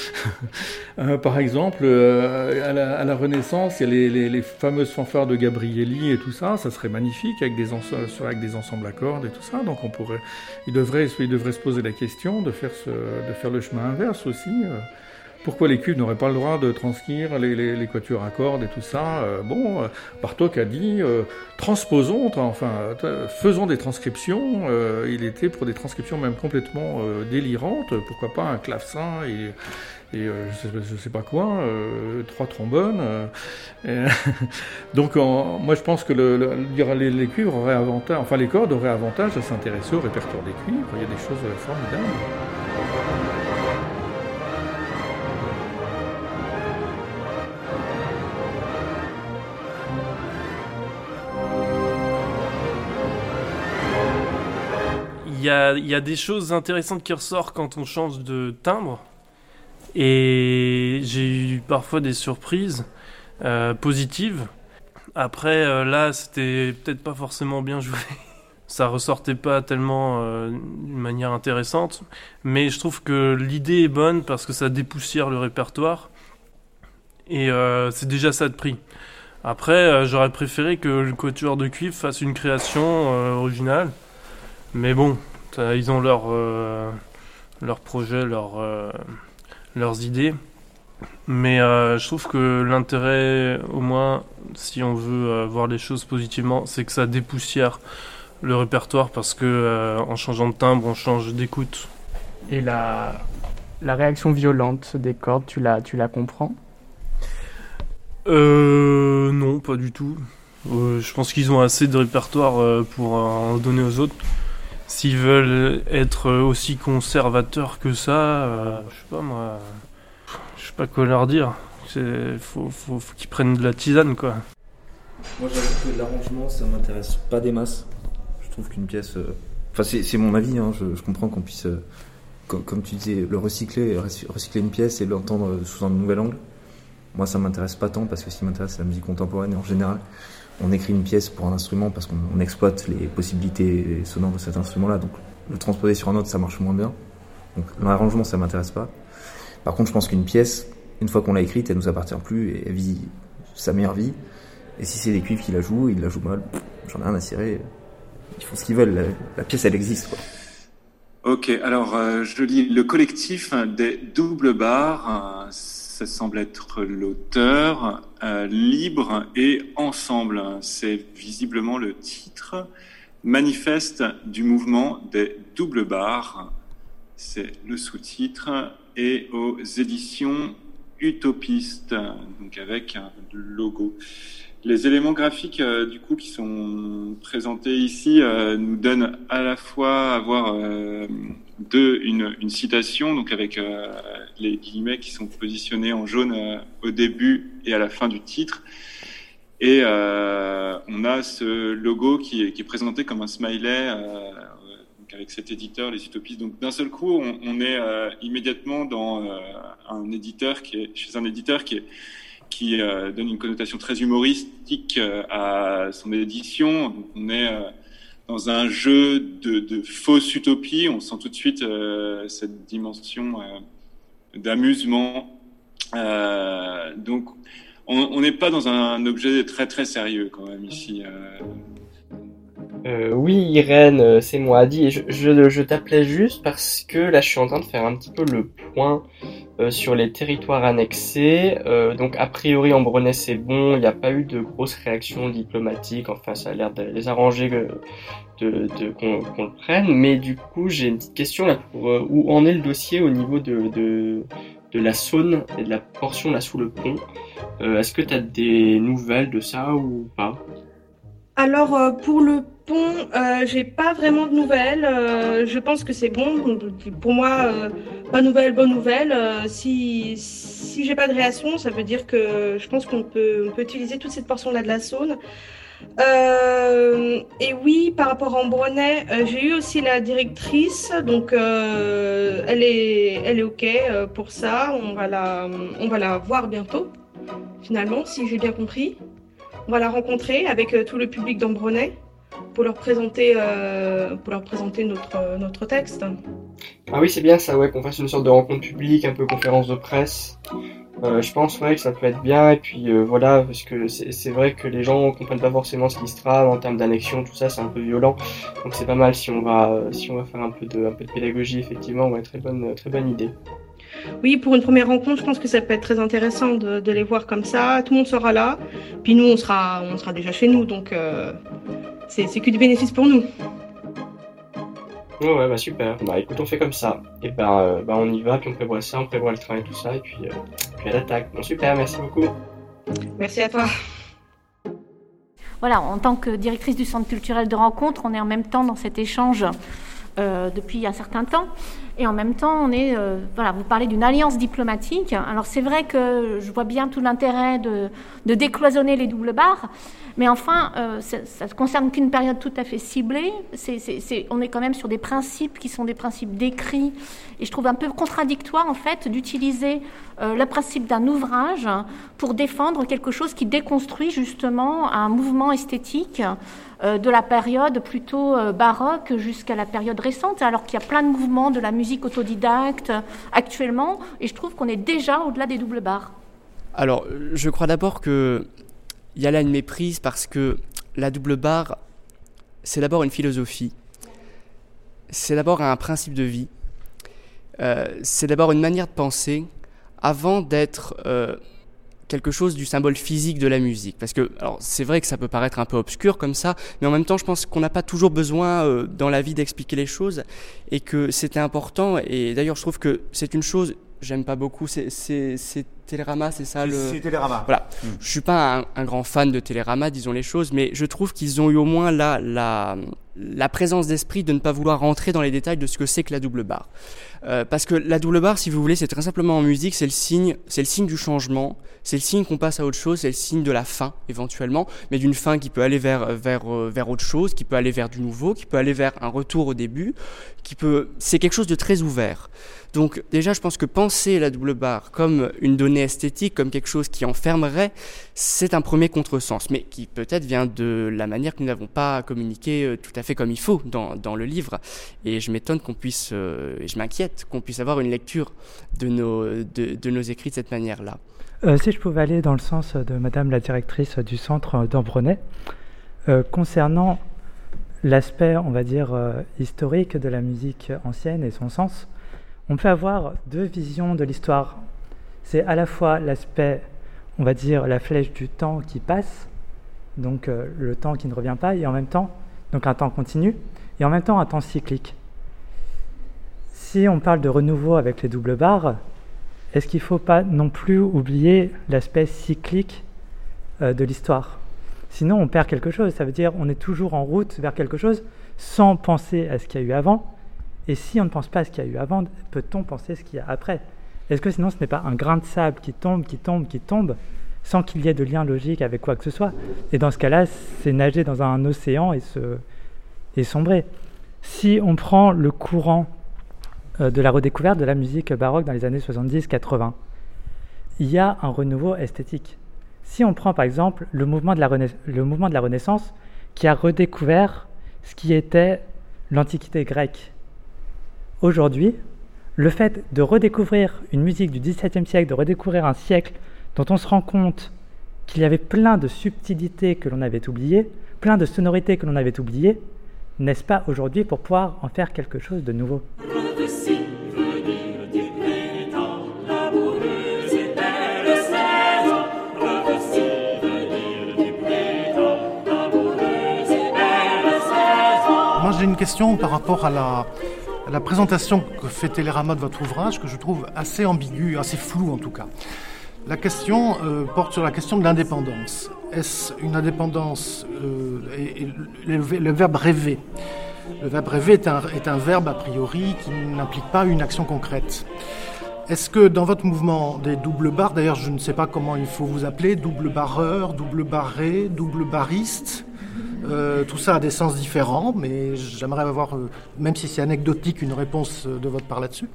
Euh, par exemple, euh, à, la, Renaissance, il y a les, fameuses fanfares de Gabrielli et tout ça, ça serait magnifique avec des, ensembles à cordes et tout ça. Donc on pourrait, il devrait, il devrait se poser la question de faire, ce, de faire le chemin inverse aussi. euh. Pourquoi les cuves n'auraient pas le droit de transcrire les, les, à cordes et tout ça Euh, Bon, euh, Bartok a dit euh, transposons, tra- enfin faisons des transcriptions. Il était pour des transcriptions même complètement délirantes. Pourquoi pas un clavecin et je, sais, je sais pas quoi, trois trombones. donc moi je pense que le, les, les cuivres auraient avantage, enfin les cordes auraient avantage à s'intéresser au répertoire des cuivres. Il y a des choses formidables. Y a, y a des choses intéressantes qui ressortent quand on change de timbre. Et j'ai eu parfois des surprises euh, positives. Après, euh, là, c'était peut-être pas forcément bien joué. Ça ressortait pas tellement euh, d'une manière intéressante. Mais je trouve que l'idée est bonne parce que ça dépoussière le répertoire. Et c'est déjà ça de prix. Après, j'aurais préféré que le quatuor de cuivre fasse une création originale. Mais bon, ça, ils ont leur, euh, leur projet, leur, euh, leurs idées. Mais euh, je trouve que l'intérêt, au moins, si on veut euh, voir les choses positivement, c'est que ça dépoussière le répertoire parce que euh, en changeant de timbre, on change d'écoute. Et la, la réaction violente des cordes, tu la, tu la comprends? Euh, non, pas du tout. Euh, je pense qu'ils ont assez de répertoire euh, pour en donner aux autres. S'ils veulent être aussi conservateurs que ça, euh, je sais pas moi. Je sais pas quoi leur dire. Faut, faut, qu'ils prennent de la tisane quoi. Moi j'avoue que l'arrangement ça m'intéresse pas des masses. Je trouve qu'une pièce. euh, Enfin c'est mon avis, hein, je, comprends qu'on puisse, euh, co- comme, tu disais, le recycler, recy- recycler une pièce et l'entendre sous un nouvel angle. Moi ça m'intéresse pas tant parce que ce qui m'intéresse c'est la musique contemporaine et en général on écrit une pièce pour un instrument parce qu'on on exploite les possibilités sonores de cet instrument-là. Donc le transposer sur un autre ça marche moins bien. Donc l'arrangement ça m'intéresse pas. Par contre je pense qu'une pièce, une fois qu'on l'a écrite, elle nous appartient plus et elle vit sa meilleure vie. Et si c'est des cuivres qui la jouent, ils la jouent mal, j'en ai rien à cirer. Ils font ce qu'ils veulent, la, pièce elle existe quoi. Ok, alors euh, je lis le collectif des doubles barres. ça semble être l'auteur. Euh, libre et ensemble. C'est visiblement le titre. Manifeste du mouvement des doubles barres. C'est le sous-titre. Et aux éditions Utopiste, donc avec un logo. Les éléments graphiques euh, du coup qui sont présentés ici euh, nous donnent à la fois à voir euh, de une, citation donc avec les guillemets qui sont positionnés en jaune au début et à la fin du titre et euh, on a ce logo qui est, présenté comme un smiley euh, avec cet éditeur les utopistes donc d'un seul coup on, est euh, immédiatement dans un éditeur qui est chez un éditeur qui donne une connotation très humoristique à son édition. On est dans un jeu de, de fausse utopie. On sent tout de suite cette dimension d'amusement. Euh, donc, on n'est pas dans un objet très très sérieux quand même ici. euh. Euh, oui, Irène, c'est moi, Adi, je, t'appelais juste parce que là, je suis en train de faire un petit peu le point sur les territoires annexés. Donc, a priori, en Brunei, c'est bon, il n'y a pas eu de grosses réactions diplomatiques, enfin, ça a l'air de les arranger de, qu'on le prenne. Mais du coup, j'ai une petite question là pour où en est le dossier au niveau de, de la Saône et de la portion là sous le pont. Euh, Est-ce que tu as des nouvelles de ça ou pas? Alors euh, pour le pont, euh, j'ai pas vraiment de nouvelles. Je pense que c'est bon. Pour moi, pas nouvelle, bonne nouvelle. Si si j'ai pas de réaction, ça veut dire que je pense qu'on peut on peut utiliser toute cette portion là de la Saône. Euh, et oui, par rapport à Ambronay, euh, j'ai eu aussi la directrice, donc euh, elle est elle est ok euh, pour ça. On va la on va la voir bientôt. Finalement, si j'ai bien compris. On va la rencontrer avec tout le public d'Ambronay pour leur présenter, pour leur présenter notre, notre texte. Ah oui, c'est bien ça, ouais, qu'on fasse une sorte de rencontre publique, un peu conférence de presse. Euh, je pense, ouais, que ça peut être bien, et puis euh, voilà, parce que c'est vrai que les gens comprennent pas forcément ce qui se trame en termes d'annexion, tout ça, c'est un peu violent. Donc c'est pas mal si on va, euh, si on va faire un peu de, un peu de pédagogie, effectivement, ouais, très bonne, très bonne idée. Oui, pour une première rencontre, je pense que ça peut être très intéressant de, de les voir comme ça. Tout le monde sera là, puis nous, on sera, on sera déjà chez nous, donc euh, c'est que du bénéfice pour nous. Ouais, ouais, bah super. Bah écoute, on fait comme ça. Et ben, bah on y va, puis on prévoit ça, on prévoit le train et tout ça, et puis, Bon, super, merci beaucoup. Merci à toi. Voilà, en tant que directrice du centre culturel de rencontre, on est en même temps dans cet échange euh, depuis un certain temps. Et en même temps, on est, euh, voilà, vous parlez d'une alliance diplomatique. Alors c'est vrai que je vois bien tout l'intérêt de, de décloisonner les doubles barres, mais enfin, euh, ça, ne concerne qu'une période tout à fait ciblée. On est quand même sur des principes qui sont des principes décrits, et je trouve un peu contradictoire en fait d'utiliser euh, le principe d'un ouvrage pour défendre quelque chose qui déconstruit justement un mouvement esthétique euh, de la période plutôt baroque jusqu'à la période récente, alors qu'il y a plein de mouvements de la musique autodidacte actuellement, et je trouve qu'on est déjà au-delà des doubles barres. Alors, je crois d'abord que il y a là une méprise parce que la double barre, c'est d'abord une philosophie, c'est d'abord un principe de vie, Euh, c'est d'abord une manière de penser avant d'être euh, quelque chose du symbole physique de la musique. Parce que, c'est vrai que ça peut paraître un peu obscur comme ça, mais en même temps, je pense qu'on n'a pas toujours besoin euh, dans la vie d'expliquer les choses et que c'était important. Et d'ailleurs, je trouve que c'est une chose, j'aime pas beaucoup, c'est Télérama, c'est ça le. C'est Télérama. Voilà. Mm. Je suis pas un, un grand fan de Télérama, disons les choses, mais je trouve qu'ils ont eu au moins la, la, la présence d'esprit de ne pas vouloir rentrer dans les détails de ce que c'est que la double barre. Euh, parce que la double barre, si vous voulez, c'est très simplement en musique, c'est le signe, c'est le signe du changement, c'est le signe qu'on passe à autre chose, c'est le signe de la fin éventuellement, mais d'une fin qui peut aller vers vers euh, vers autre chose, qui peut aller vers du nouveau, qui peut aller vers un retour au début, qui peut, c'est quelque chose de très ouvert. Donc déjà, je pense que penser la double barre comme une donnée esthétique, comme quelque chose qui enfermerait, c'est un premier contresens, mais qui peut-être vient de la manière que nous n'avons pas communiqué euh, tout à fait comme il faut dans, dans le livre. Et je m'étonne qu'on puisse, euh, et je m'inquiète qu'on puisse avoir une lecture de nos, écrits de cette manière-là. Euh, si je pouvais aller dans le sens de Madame la directrice du centre d'Ambronay, euh, concernant l'aspect, on va dire, euh, historique de la musique ancienne et son sens, on peut avoir deux visions de l'histoire. C'est à la fois l'aspect, on va dire, la flèche du temps qui passe, donc le temps qui ne revient pas, et en même temps, donc un temps continu, et en même temps un temps cyclique. Si on parle de renouveau avec les doubles barres, est-ce qu'il ne faut pas non plus oublier l'aspect cyclique euh, de l'histoire? Sinon, on perd quelque chose. Ça veut dire on est toujours en route vers quelque chose sans penser à ce qu'il y a eu avant. Et si on ne pense pas à ce qu'il y a eu avant, peut-on penser à ce qu'il y a après? Est-ce que sinon ce n'est pas un grain de sable qui tombe, qui tombe, qui tombe, sans qu'il y ait de lien logique avec quoi que ce soit? Et dans ce cas-là, c'est nager dans un océan et, se, et sombrer. Si on prend le courant de la redécouverte de la musique baroque dans les années 70-80, il y a un renouveau esthétique. Si on prend par exemple le mouvement de la, Renais- le mouvement de la Renaissance qui a redécouvert ce qui était l'Antiquité grecque, aujourd'hui, le fait de redécouvrir une musique du XVIIe siècle, de redécouvrir un siècle dont on se rend compte qu'il y avait plein de subtilités que l'on avait oubliées, plein de sonorités que l'on avait oubliées, n'est-ce pas aujourd'hui pour pouvoir en faire quelque chose de nouveau Moi, j'ai une question par rapport à la, présentation que fait Télérama de votre ouvrage, que je trouve assez ambiguë, assez floue en tout cas. La question euh, porte sur la question de l'indépendance. Est-ce une indépendance euh, le, le verbe rêver? Le verbe rêver est un, est un verbe a priori qui n'implique pas une action concrète. Est-ce que dans votre mouvement des doubles barres, d'ailleurs je ne sais pas comment il faut vous appeler, double barreur, double barré, double bariste, euh, tout ça a des sens différents, mais j'aimerais avoir, euh, même si c'est anecdotique, une réponse euh, de votre part là-dessus,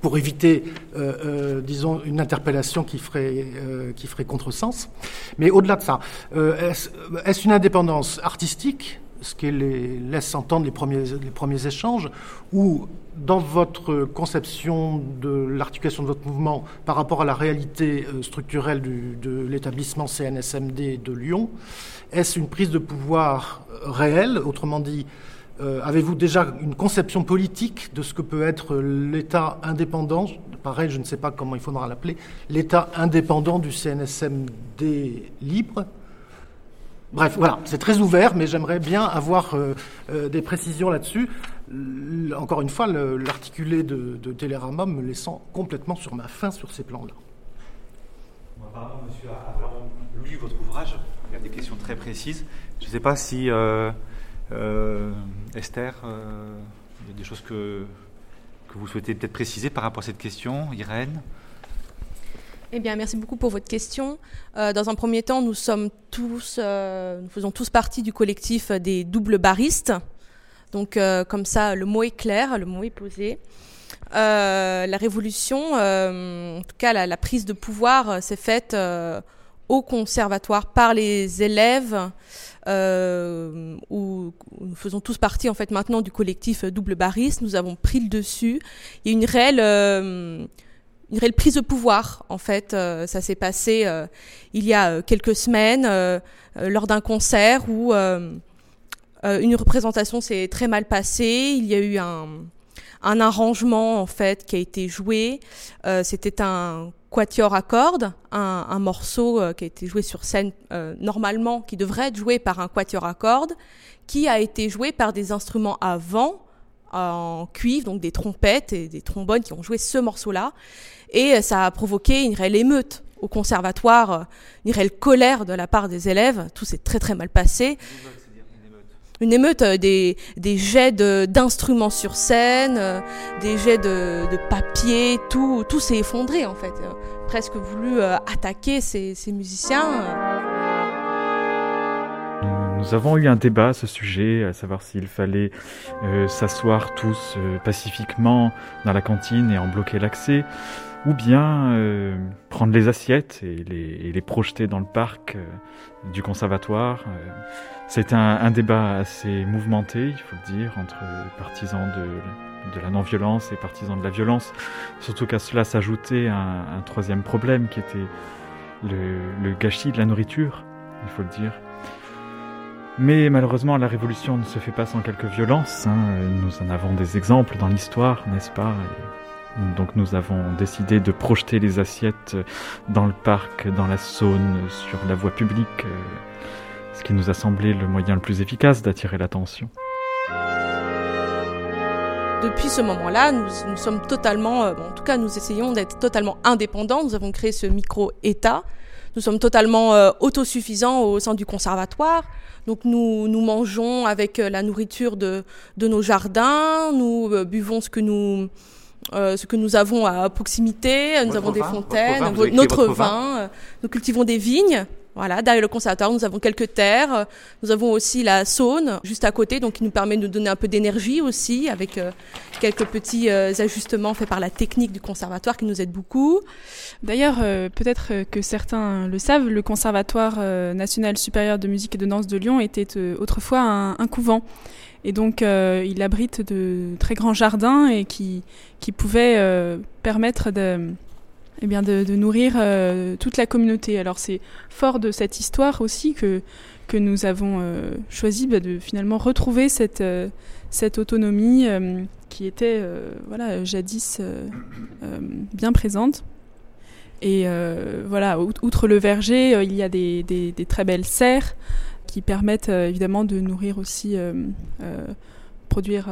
pour éviter, disons, une interpellation qui ferait, qui ferait contresens. Mais au-delà de ça, est-ce une indépendance artistique, ce qui laisse entendre les premiers, échanges, ou dans votre conception de l'articulation de votre mouvement par rapport à la réalité euh, structurelle de l'établissement CNSMD de Lyon, est-ce une prise de pouvoir réelle? Autrement dit, euh, avez-vous déjà une conception politique de ce que peut être l'État indépendant? Pareil, je ne sais pas comment il faudra l'appeler, l'État indépendant du CNSMD libre Bref, voilà, c'est très ouvert, mais j'aimerais bien avoir euh, euh, des précisions là-dessus. Encore une fois, l'articulé de, de Télérama me laissant complètement sur ma faim sur ces plans-là. Apparemment, monsieur a vraiment lu votre ouvrage. Il y a des questions très précises. Je ne sais pas si euh, Esther, il y a des choses que, que vous souhaitez peut-être préciser par rapport à cette question. Irène? Eh bien, merci beaucoup pour votre question. Euh, dans un premier temps, nous sommes tous, euh, nous faisons tous partie du collectif des doubles baristes. Donc, euh, comme ça, le mot est clair, le mot est posé. La révolution, en tout cas la, prise de pouvoir, s'est faite au conservatoire par les élèves, nous faisons tous partie en fait maintenant du collectif double bariste. Nous avons pris le dessus. Il y a une réelle une réelle prise de pouvoir en fait. Euh, ça s'est passé euh, il y a euh, quelques semaines lors d'un concert où une représentation s'est très mal passée. Il y a eu un, un arrangement en fait qui a été joué. C'était un quatuor à cordes, un, un morceau qui a été joué sur scène normalement, qui devrait être joué par un quatuor à cordes, qui a été joué par des instruments à vent en cuivre, donc des trompettes et des trombones qui ont joué ce morceau-là. Et euh, ça a provoqué une réelle émeute au conservatoire, euh, une réelle colère de la part des élèves. Tout s'est très très mal passé. Une émeute, euh, des, des jets de- d'instruments sur scène, des jets de, de papier, tout, tout s'est effondré en fait. Presque voulu attaquer ces, ces musiciens. Nous avons eu un débat à ce sujet, à savoir s'il fallait euh, s'asseoir tous euh, pacifiquement dans la cantine et en bloquer l'accès, ou bien euh, prendre les assiettes et les, et les projeter dans le parc euh, du conservatoire. Euh, C'est un, un débat assez mouvementé, il faut le dire, entre partisans de, de la non-violence et partisans de la violence. Surtout qu'à cela s'ajoutait un, un troisième problème qui était le, le gâchis de la nourriture, il faut le dire. Mais malheureusement, la révolution ne se fait pas sans quelques violences. hein. Nous en avons des exemples dans l'histoire, n'est-ce pas? Donc nous avons décidé de projeter les assiettes dans le parc, dans la Saône, sur la voie publique, euh, ce qui nous a semblé le moyen le plus efficace d'attirer l'attention. Depuis ce moment-là, nous, sommes totalement, euh, en tout cas, nous essayons d'être totalement indépendants. Nous avons créé ce micro-État. Nous sommes totalement euh, autosuffisants au sein du conservatoire. Donc nous, nous mangeons avec euh, la nourriture de, nos jardins, nous euh, buvons ce que nous, euh, ce que nous avons à proximité, nous Votre avons des vin, fontaines, votre vin, notre vin. vin, euh, nous cultivons des vignes. Voilà, derrière le conservatoire, nous avons quelques terres. euh, Nous avons aussi la Saône juste à côté, donc qui nous permet de nous donner un peu d'énergie aussi, avec euh, quelques petits euh, ajustements faits par la technique du conservatoire qui nous aide beaucoup. D'ailleurs, euh, peut-être que certains le savent, le Conservatoire national supérieur de musique et de danse de Lyon était autrefois un, un couvent. Et donc, euh, il abrite de très grands jardins et qui, qui pouvaient euh, permettre de, eh bien de, nourrir euh, toute la communauté. Alors, c'est fort de cette histoire aussi que, que nous avons choisi bah, de finalement retrouver cette, cette autonomie qui était voilà, jadis bien présente. Et voilà, out- outre le verger, il y a des- des très belles serres qui permettent euh, évidemment de nourrir aussi, euh, euh, produire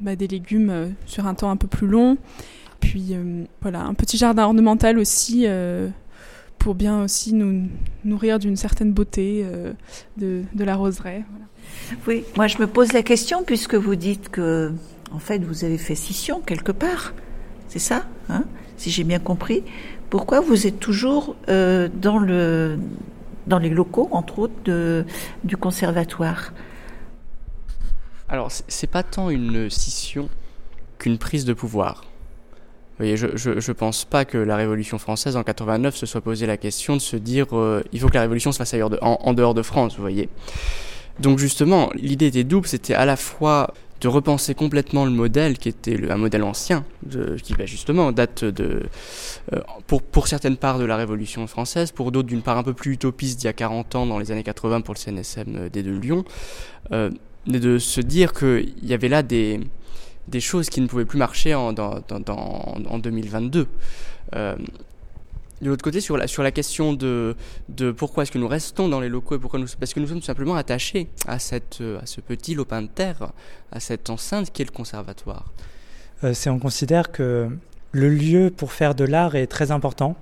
bah, des légumes sur un temps un peu plus long. Puis voilà, un petit jardin ornemental aussi pour bien aussi nous nourrir d'une certaine beauté de, la roseraie. Oui, moi je me pose la question puisque vous dites que, en fait, vous avez fait scission quelque part. C'est ça, hein si j'ai bien compris. Pourquoi vous êtes toujours dans, le, dans les locaux, entre autres, du conservatoire Alors, c'est- pas tant une scission qu'une prise de pouvoir. Vous voyez, je, je, je pense pas que la Révolution française en 89 se soit posé la question de se dire euh, il faut que la Révolution se fasse ailleurs en, en dehors de France, vous voyez. Donc justement, l'idée était double, c'était à la fois de repenser complètement le modèle qui était un modèle ancien, qui bah, justement date de, euh, pour, pour certaines parts de la Révolution française, pour d'autres d'une part un peu plus utopiste d'il y a 40 ans dans les années 80 pour le CNSM des de Lyon, euh, de se dire qu'il y avait là des, des choses qui ne pouvaient plus marcher en, dans, dans, dans- en 2022. Euh, de l'autre côté, sur la, question de, pourquoi est-ce que nous restons dans les locaux et pourquoi nous, parce que nous sommes simplement attachés à, cette, à ce petit lopin de terre, à cette enceinte qui est le conservatoire. Euh, c'est on considère que le lieu pour faire de l'art est très important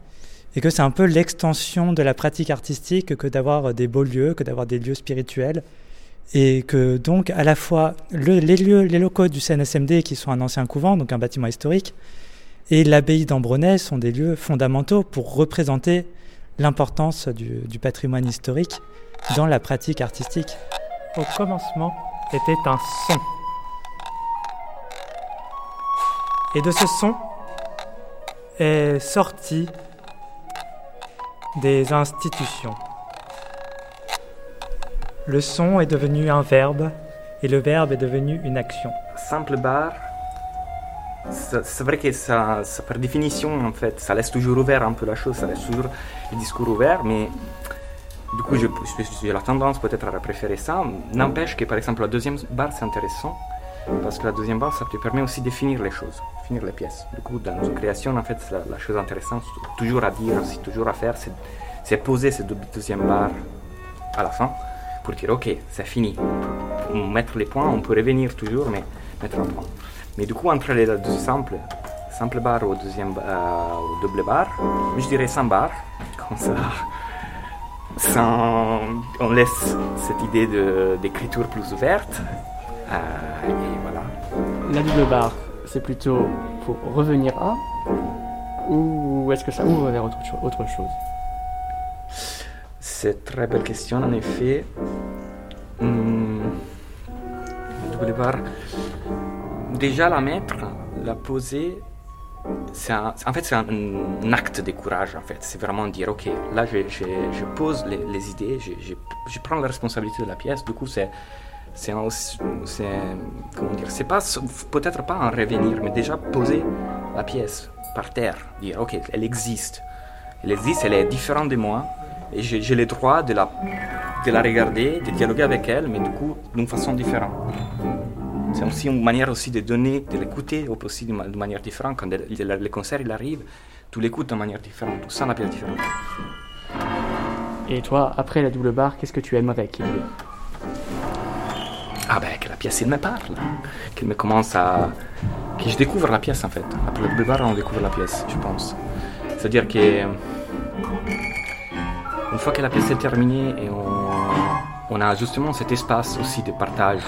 et que c'est un peu l'extension de la pratique artistique que d'avoir des beaux lieux, que d'avoir des lieux spirituels et que donc à la fois le- les lieux, les locaux du CNSMD qui sont un ancien couvent, donc un bâtiment historique, et l'abbaye d'Ambronay sont des lieux fondamentaux pour représenter l'importance du, du patrimoine historique dans la pratique artistique. Au commencement était un son. Et de ce son est sorti des institutions. Le son est devenu un verbe et le verbe est devenu une action. Simple bar, c'est vrai que ça, par définition, en fait, ça laisse toujours ouvert un peu la chose, ça laisse toujours le discours ouvert, mais du coup, j'ai la tendance peut-être à préférer ça. N'empêche que, par exemple, la deuxième bar, c'est intéressant, parce que la deuxième barre, ça te permet aussi de finir les choses, finir les pièces. Du coup, dans une création, en fait, la, la chose intéressante, toujours à dire, c'est toujours à faire, c'est poser cette deuxième barre à la fin pour dire, ok, c'est fini. Pour mettre les points, on peut revenir toujours, mais mettre point. Mais du coup, entre les deux simples, simple barre ou deuxième euh, ou double barre, je dirais sans barre, comme ça. Sans, on laisse cette idée d'écriture plus ouverte. Euh, et voilà. La double barre, c'est plutôt pour revenir à ou est-ce que ça ouvre vers autre, autre chose? C'est très belle question en effet. Hum, la double barre, déjà la mettre, la poser, en fait, c'est un, acte de courage, en fait. C'est vraiment dire, OK, là, je, pose les, idées, je, je, prends la responsabilité de la pièce. Du coup, c'est, c'est, comment dire, c'est pas, peut-être pas en revenir, mais déjà poser la pièce par terre, dire, OK, elle existe. Elle existe, elle est différente de moi, et j'ai, le droit de la, de la regarder, de dialoguer avec elle, mais du coup, d'une façon différente. C'est aussi une manière aussi de donner, de l'écouter aussi de, manière différente. Quand le, concert il arrive, tu l'écoutes de manière différente, tu sens la pièce différente. Et toi, après la double barre, qu'est-ce que tu aimerais qu'il y ait? Ah ben, que la pièce, il me parle. Qu'il me commence à... Que je découvre la pièce, en fait. Après la double barre, on découvre la pièce, je pense. C'est-à-dire que... Une fois que la pièce est terminée et on on a justement cet espace aussi de partage.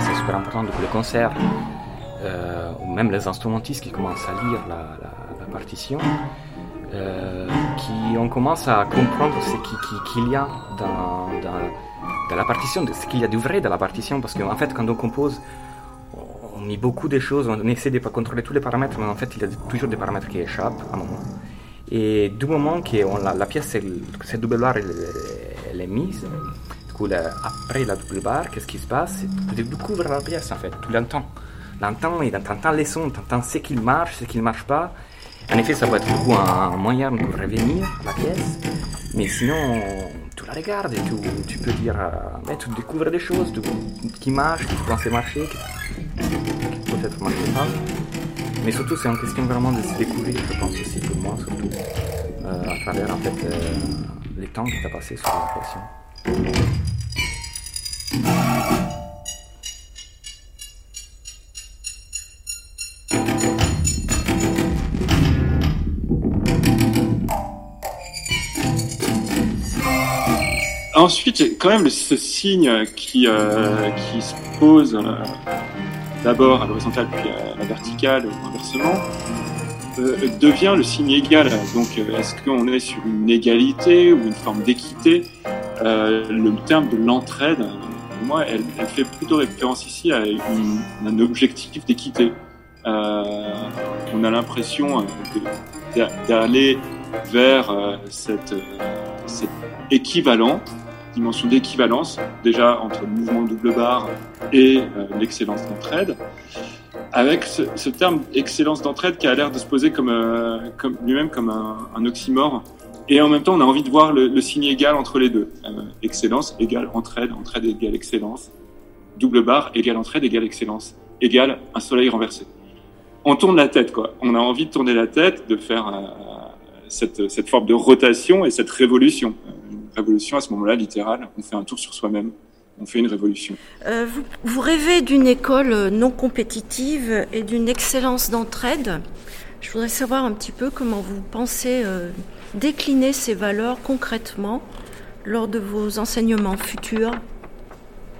C'est super important pour les concerts, euh, ou même les instrumentistes qui commencent à lire la, partition, euh, qui on commence à comprendre ce qu'il y a dans, la partition, ce qu'il y a de vrai dans la partition, parce qu'en fait, quand on compose, on met beaucoup de choses, on essaie de contrôler tous les paramètres, mais en fait, il y a toujours des paramètres qui échappent à un moment. Et du moment que la, la, pièce, cette double barre, elle est mise, après la double barre, qu'est-ce qui se passe? Tu découvres la pièce en fait, tu l'entends. L'entends et t'entends les sons, t'entends ce qui marche, ce qui ne marche pas. En effet, ça peut être beaucoup un moyen pour revenir la pièce, mais sinon, tu la regardes et tu, peux dire, euh, tu découvres des choses qui marchent, qui tu marcher, qui, peut-être marcher pas. Mais surtout, c'est une question vraiment de se découvrir, je pense aussi pour moi, surtout euh, à travers en fait euh, les temps que tu as passé sur Ensuite, quand même ce signe qui, euh, qui se pose euh, d'abord à l'horizontale puis à la verticale, inversement, euh, devient le signe égal. Donc, est-ce qu'on est sur une égalité ou une forme d'équité? Le terme de l'entraide, moi, elle, fait plutôt référence ici à un objectif d'équité. on a l'impression d'aller vers cette, cet équivalent dimension d'équivalence, déjà entre le mouvement double barre et euh, l'excellence d'entraide, avec ce, terme excellence d'entraide qui a l'air de se poser comme, euh, comme lui-même comme un, oxymore. Et en même temps, on a envie de voir le, signe égal entre les deux. Euh, excellence égale entraide, entraide égale excellence. Double barre égale entraide égale excellence, égale un soleil renversé. On tourne la tête, quoi. On a envie de tourner la tête, de faire cette, cette forme de rotation et cette révolution révolution à ce moment-là, littérale. On fait un tour sur soi-même. On fait une révolution. Euh, vous, rêvez d'une école non compétitive et d'une excellence d'entraide. Je voudrais savoir un petit peu comment vous pensez euh, décliner ces valeurs concrètement lors de vos enseignements futurs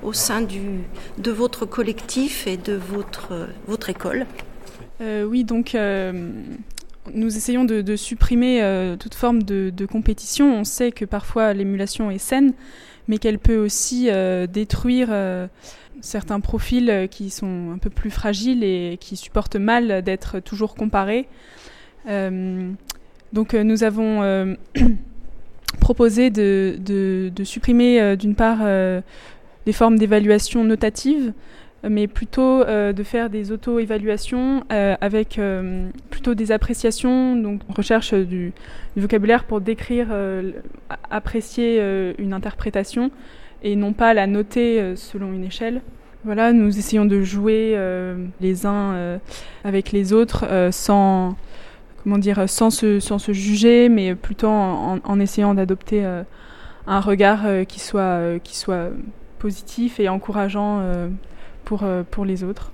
au sein de votre collectif et de votre, votre école. Euh, oui, donc nous essayons de, supprimer euh, toute forme de, compétition. On sait que parfois l'émulation est saine, mais qu'elle peut aussi euh, détruire euh, certains profils qui sont un peu plus fragiles et qui supportent mal d'être toujours comparés. donc nous avons proposé de, supprimer d'une part les formes d'évaluation notative mais plutôt euh, de faire des auto-évaluations euh, avec euh, plutôt des appréciations, donc recherche du, vocabulaire pour décrire, apprécier une interprétation et non pas la noter selon une échelle. Voilà, nous essayons de jouer les uns avec les autres sans comment dire, sans se, sans se juger, mais plutôt en, en essayant d'adopter un regard qui, soit, qui soit positif et encourageant pour, pour les autres.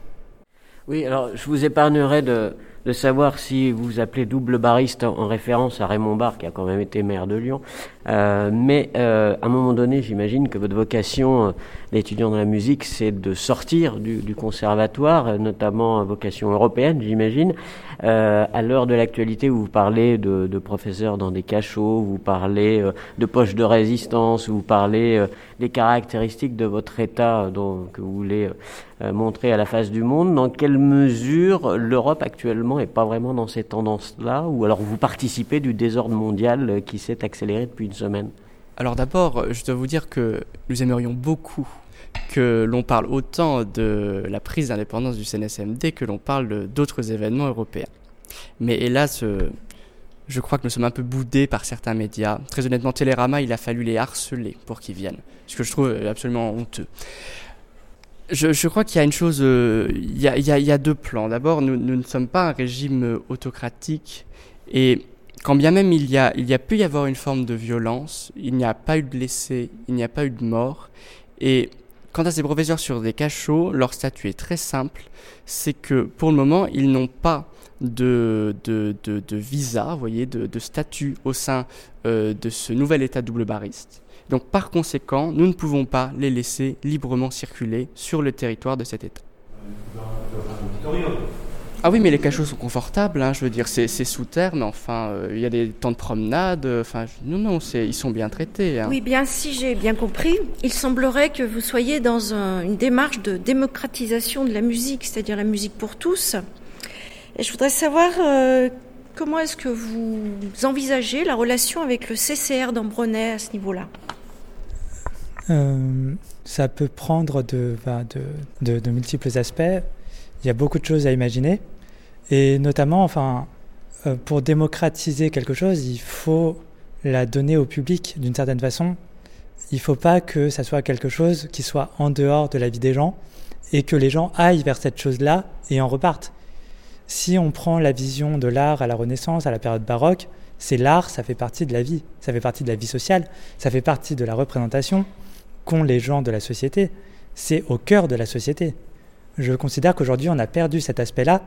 Oui, alors je vous épargnerai de, de savoir si vous vous appelez double bariste en, référence à Raymond Barre, qui a quand même été maire de Lyon. Euh, mais euh, à un moment donné, j'imagine que votre vocation euh, d'étudiant dans la musique, c'est de sortir du, du conservatoire, notamment vocation européenne, j'imagine. Euh, à l'heure de l'actualité, vous parlez de, de, professeurs dans des cachots, vous parlez euh, de poches de résistance, vous parlez euh, des caractéristiques de votre État dont, que vous voulez montrer à la face du monde. Dans quelle mesure l'Europe actuellement n'est pas vraiment dans ces tendances-là, ou alors vous participez du désordre mondial qui s'est accéléré depuis semaine Alors d'abord, je dois vous dire que nous aimerions beaucoup que l'on parle autant de la prise d'indépendance du CNSMD que l'on parle d'autres événements européens. Mais hélas, euh, je crois que nous sommes un peu boudés par certains médias. Très honnêtement, Télérama, il a fallu les harceler pour qu'ils viennent, ce que je trouve absolument honteux. Je, crois qu'il y a une chose, euh, il, y a, deux plans. D'abord, nous, ne sommes pas un régime autocratique et quand bien même il y, a, pu y avoir une forme de violence, il n'y a pas eu de blessés, il n'y a pas eu de morts. Et Quant à ces professeurs sur des cachots, leur statut est très simple. C'est que pour le moment, ils n'ont pas de, de, de, visa, voyez, de, statut au sein euh, de ce nouvel état double bariste. Donc par conséquent, nous ne pouvons pas les laisser librement circuler sur le territoire de cet état. Ah oui, mais les cachots sont confortables, hein, je veux dire, c'est sous terre, mais enfin, euh, il y a des temps de promenade, euh, enfin, non, non, ils sont bien traités. Hein. Oui, bien, si j'ai bien compris, il semblerait que vous soyez dans une démarche de démocratisation de la musique, c'est-à-dire la musique pour tous. Et je voudrais savoir euh, comment est-ce que vous envisagez la relation avec le CCR d'Ambronay à ce niveau-là? Ça peut prendre de, de, de multiples aspects. Il y a beaucoup de choses à imaginer. Et notamment, enfin, euh, pour démocratiser quelque chose, il faut la donner au public d'une certaine façon. Il ne faut pas que ça soit quelque chose qui soit en dehors de la vie des gens et que les gens aillent vers cette chose-là et en repartent. Si on prend la vision de l'art à la Renaissance, à la période baroque, c'est l'art, ça fait partie de la vie, ça fait partie de la vie sociale, ça fait partie de la représentation qu'ont les gens de la société. C'est au cœur de la société. Je considère qu'aujourd'hui, on a perdu cet aspect-là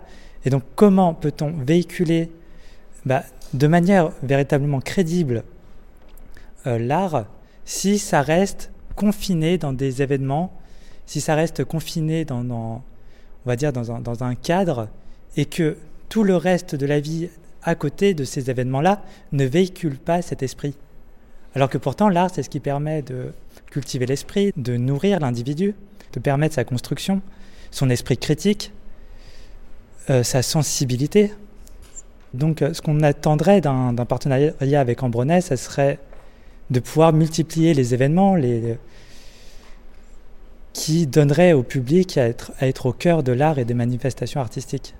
et donc comment peut-on véhiculer bah, de manière véritablement crédible euh, l'art si ça reste confiné dans des événements, si ça reste confiné dans, on va dire dans un, dans un cadre et que tout le reste de la vie à côté de ces événements-là ne véhicule pas cet esprit? Alors que pourtant l'art, c'est ce qui permet de cultiver l'esprit, de nourrir l'individu, de permettre sa construction, son esprit critique, euh, sa sensibilité. Donc euh, ce qu'on attendrait d'un partenariat avec Ambronais, ce serait de pouvoir multiplier les événements qui donneraient au public à être, à être au cœur de l'art et des manifestations artistiques.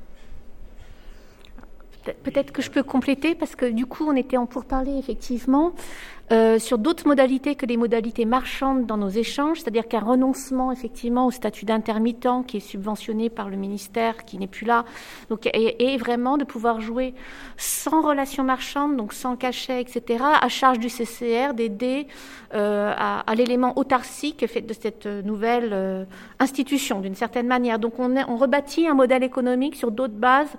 Peut-être que je peux compléter parce que du coup on était en pourparler effectivement euh, sur d'autres modalités que les modalités marchandes dans nos échanges, c'est-à-dire qu'un renoncement effectivement au statut d'intermittent qui est subventionné par le ministère, qui n'est plus là, donc et, vraiment de pouvoir jouer sans relation marchande, donc sans cachet, etc., à charge du CCR d'aider euh, à, l'élément autarcique fait de cette nouvelle euh, institution d'une certaine manière. Donc on, on rebâtit un modèle économique sur d'autres bases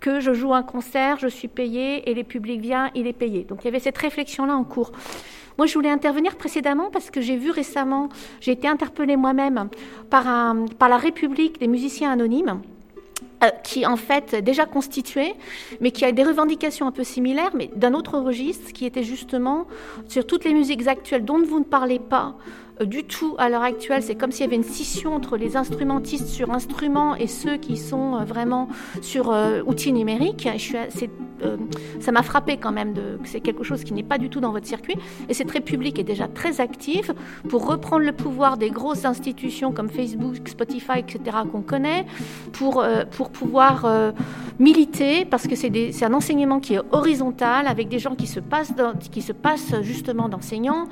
que je joue un concert, je suis payé et les publics viennent, il est payé. Donc il y avait cette réflexion-là en cours. Moi, je voulais intervenir précédemment parce que j'ai vu récemment, j'ai été interpellée moi-même par, par la République des musiciens anonymes. Euh, qui en fait déjà constitué, mais qui a des revendications un peu similaires, mais d'un autre registre, qui était justement sur toutes les musiques actuelles dont vous ne parlez pas, du tout à l'heure actuelle. C'est comme s'il y avait une scission entre les instrumentistes sur instruments et ceux qui sont euh, vraiment sur euh, outils numériques. Ça m'a frappé quand même que c'est quelque chose qui n'est pas du tout dans votre circuit. Et cette République est déjà très active pour reprendre le pouvoir des grosses institutions comme Facebook, Spotify, etc. qu'on connaît, pour, pour pouvoir militer, parce que c'est un enseignement qui est horizontal, avec des gens qui se passent, qui se passent justement d'enseignants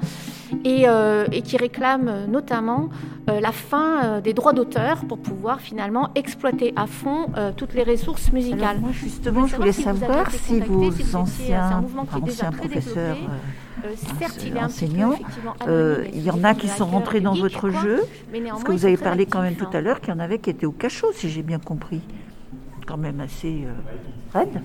et, et qui récupèrent réclament notamment la fin des droits d'auteur pour pouvoir finalement exploiter à fond toutes les ressources musicales. moi justement, je voulais savoir si vos anciens, anciens professeurs certes, il est il y en a qui sont rentrés dans votre jeu, parce que vous avez parlé quand même tout à l'heure qu'il y en avait qui étaient au cachot, si j'ai bien compris. Quand même assez euh, raide.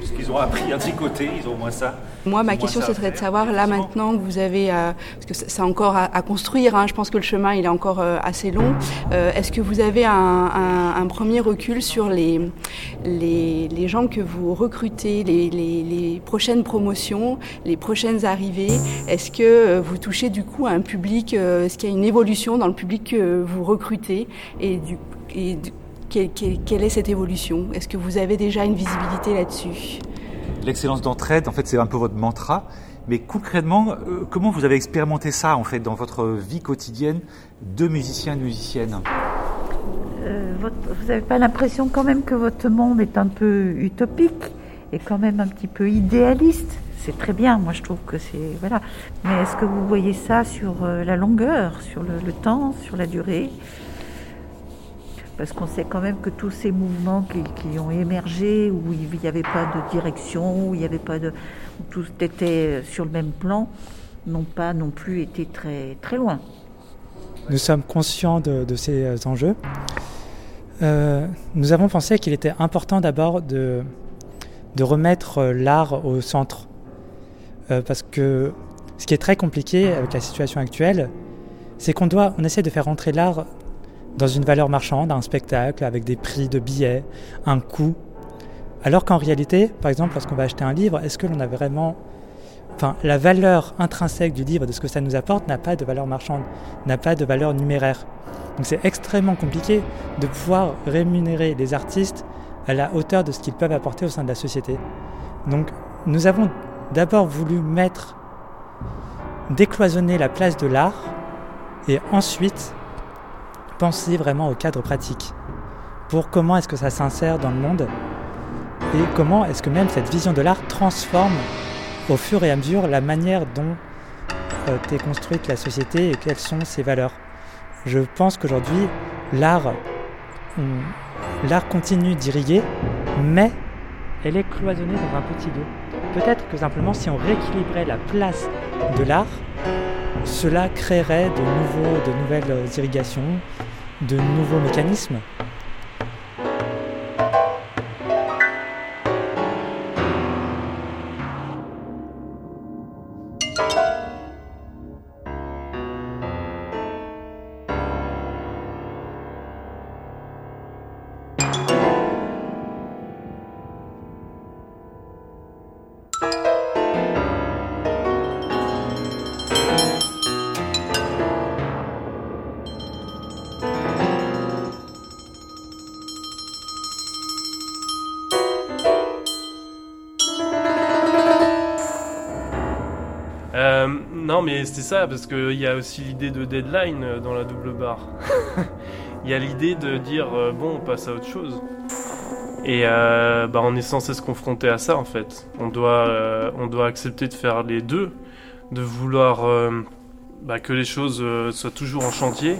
Parce qu'ils ont appris à tricoter, ils ont au moins ça. Moi, ma question, ce serait de savoir, là maintenant que vous avez, euh, parce que c'est encore à, construire, hein, je pense que le chemin, il est encore euh, assez long, euh, est-ce que vous avez un, premier recul sur les, les, gens que vous recrutez, les, les, prochaines promotions, les prochaines arrivées? Est-ce que vous touchez du coup à un public, est-ce qu'il y a une évolution dans le public que vous recrutez? Et du, et quelle est cette évolution? Est-ce que vous avez déjà une visibilité là-dessus? L'excellence d'entraide, en fait, c'est un peu votre mantra. Mais concrètement, euh, comment vous avez expérimenté ça, en fait, dans votre vie quotidienne de musicien et de musicienne? Euh, Vous n'avez pas l'impression quand même que votre monde est un peu utopique et quand même un petit peu idéaliste? C'est très bien, moi je trouve que c'est... Voilà. Mais est-ce que vous voyez ça sur euh, la longueur, sur le temps, sur la durée? Parce qu'on sait quand même que tous ces mouvements qui, ont émergé, où il n'y avait pas de direction, où il n'y avait pas de, tout était sur le même plan, n'ont pas non plus été très, très loin. Nous sommes conscients de, ces euh, enjeux. Euh, nous avons pensé qu'il était important d'abord de, de remettre euh, l'art au centre. parce que ce qui est très compliqué avec la situation actuelle, c'est qu'on doit, on essaie de faire rentrer l'art dans une valeur marchande, un spectacle avec des prix de billets, un coût. Alors qu'en réalité, par exemple, lorsqu'on va acheter un livre, est-ce que l'on a vraiment... Enfin, la valeur intrinsèque du livre, de ce que ça nous apporte, n'a pas de valeur marchande, n'a pas de valeur numéraire. Donc c'est extrêmement compliqué de pouvoir rémunérer les artistes à la hauteur de ce qu'ils peuvent apporter au sein de la société. Donc nous avons d'abord voulu mettre, décloisonner la place de l'art, et ensuite penser vraiment au cadre pratique pour comment est-ce que ça s'insère dans le monde et comment est-ce que même cette vision de l'art transforme au fur et à mesure la manière dont euh, est construite la société et quelles sont ses valeurs. Je pense qu'aujourd'hui, l'art, l'art continue d'irriguer, mais elle est cloisonnée dans un petit dos. Peut-être que simplement si on rééquilibrait la place de l'art, cela créerait de, nouveaux, de nouvelles irrigations, de nouveaux mécanismes mais c'était ça, parce qu'il y a aussi l'idée de deadline euh, dans la double barre. Il y a l'idée de dire, euh, bon, on passe à autre chose. Et euh, bah, on est censé se confronter à ça, en fait. On doit, on doit accepter de faire les deux, de vouloir bah, que les choses soient toujours en chantier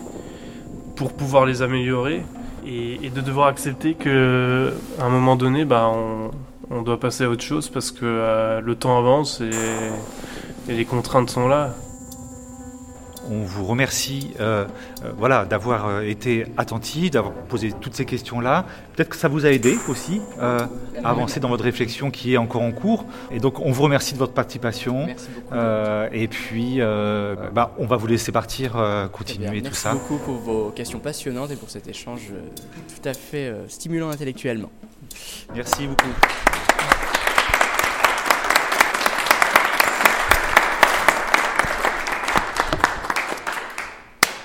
pour pouvoir les améliorer, et, de devoir accepter que un moment donné, bah, on, on doit passer à autre chose parce que le temps avance et et les contraintes sont là. On vous remercie euh, euh, voilà, d'avoir euh, été attentif, d'avoir posé toutes ces questions-là. Peut-être que ça vous a aidé aussi à avancer dans votre réflexion qui est encore en cours. Et donc on vous remercie de votre participation. et puis bah, on va vous laisser partir, continuer tout ça. Merci beaucoup pour vos questions passionnantes et pour cet échange tout à fait stimulant intellectuellement. Merci beaucoup.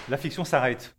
La fiction s'arrête.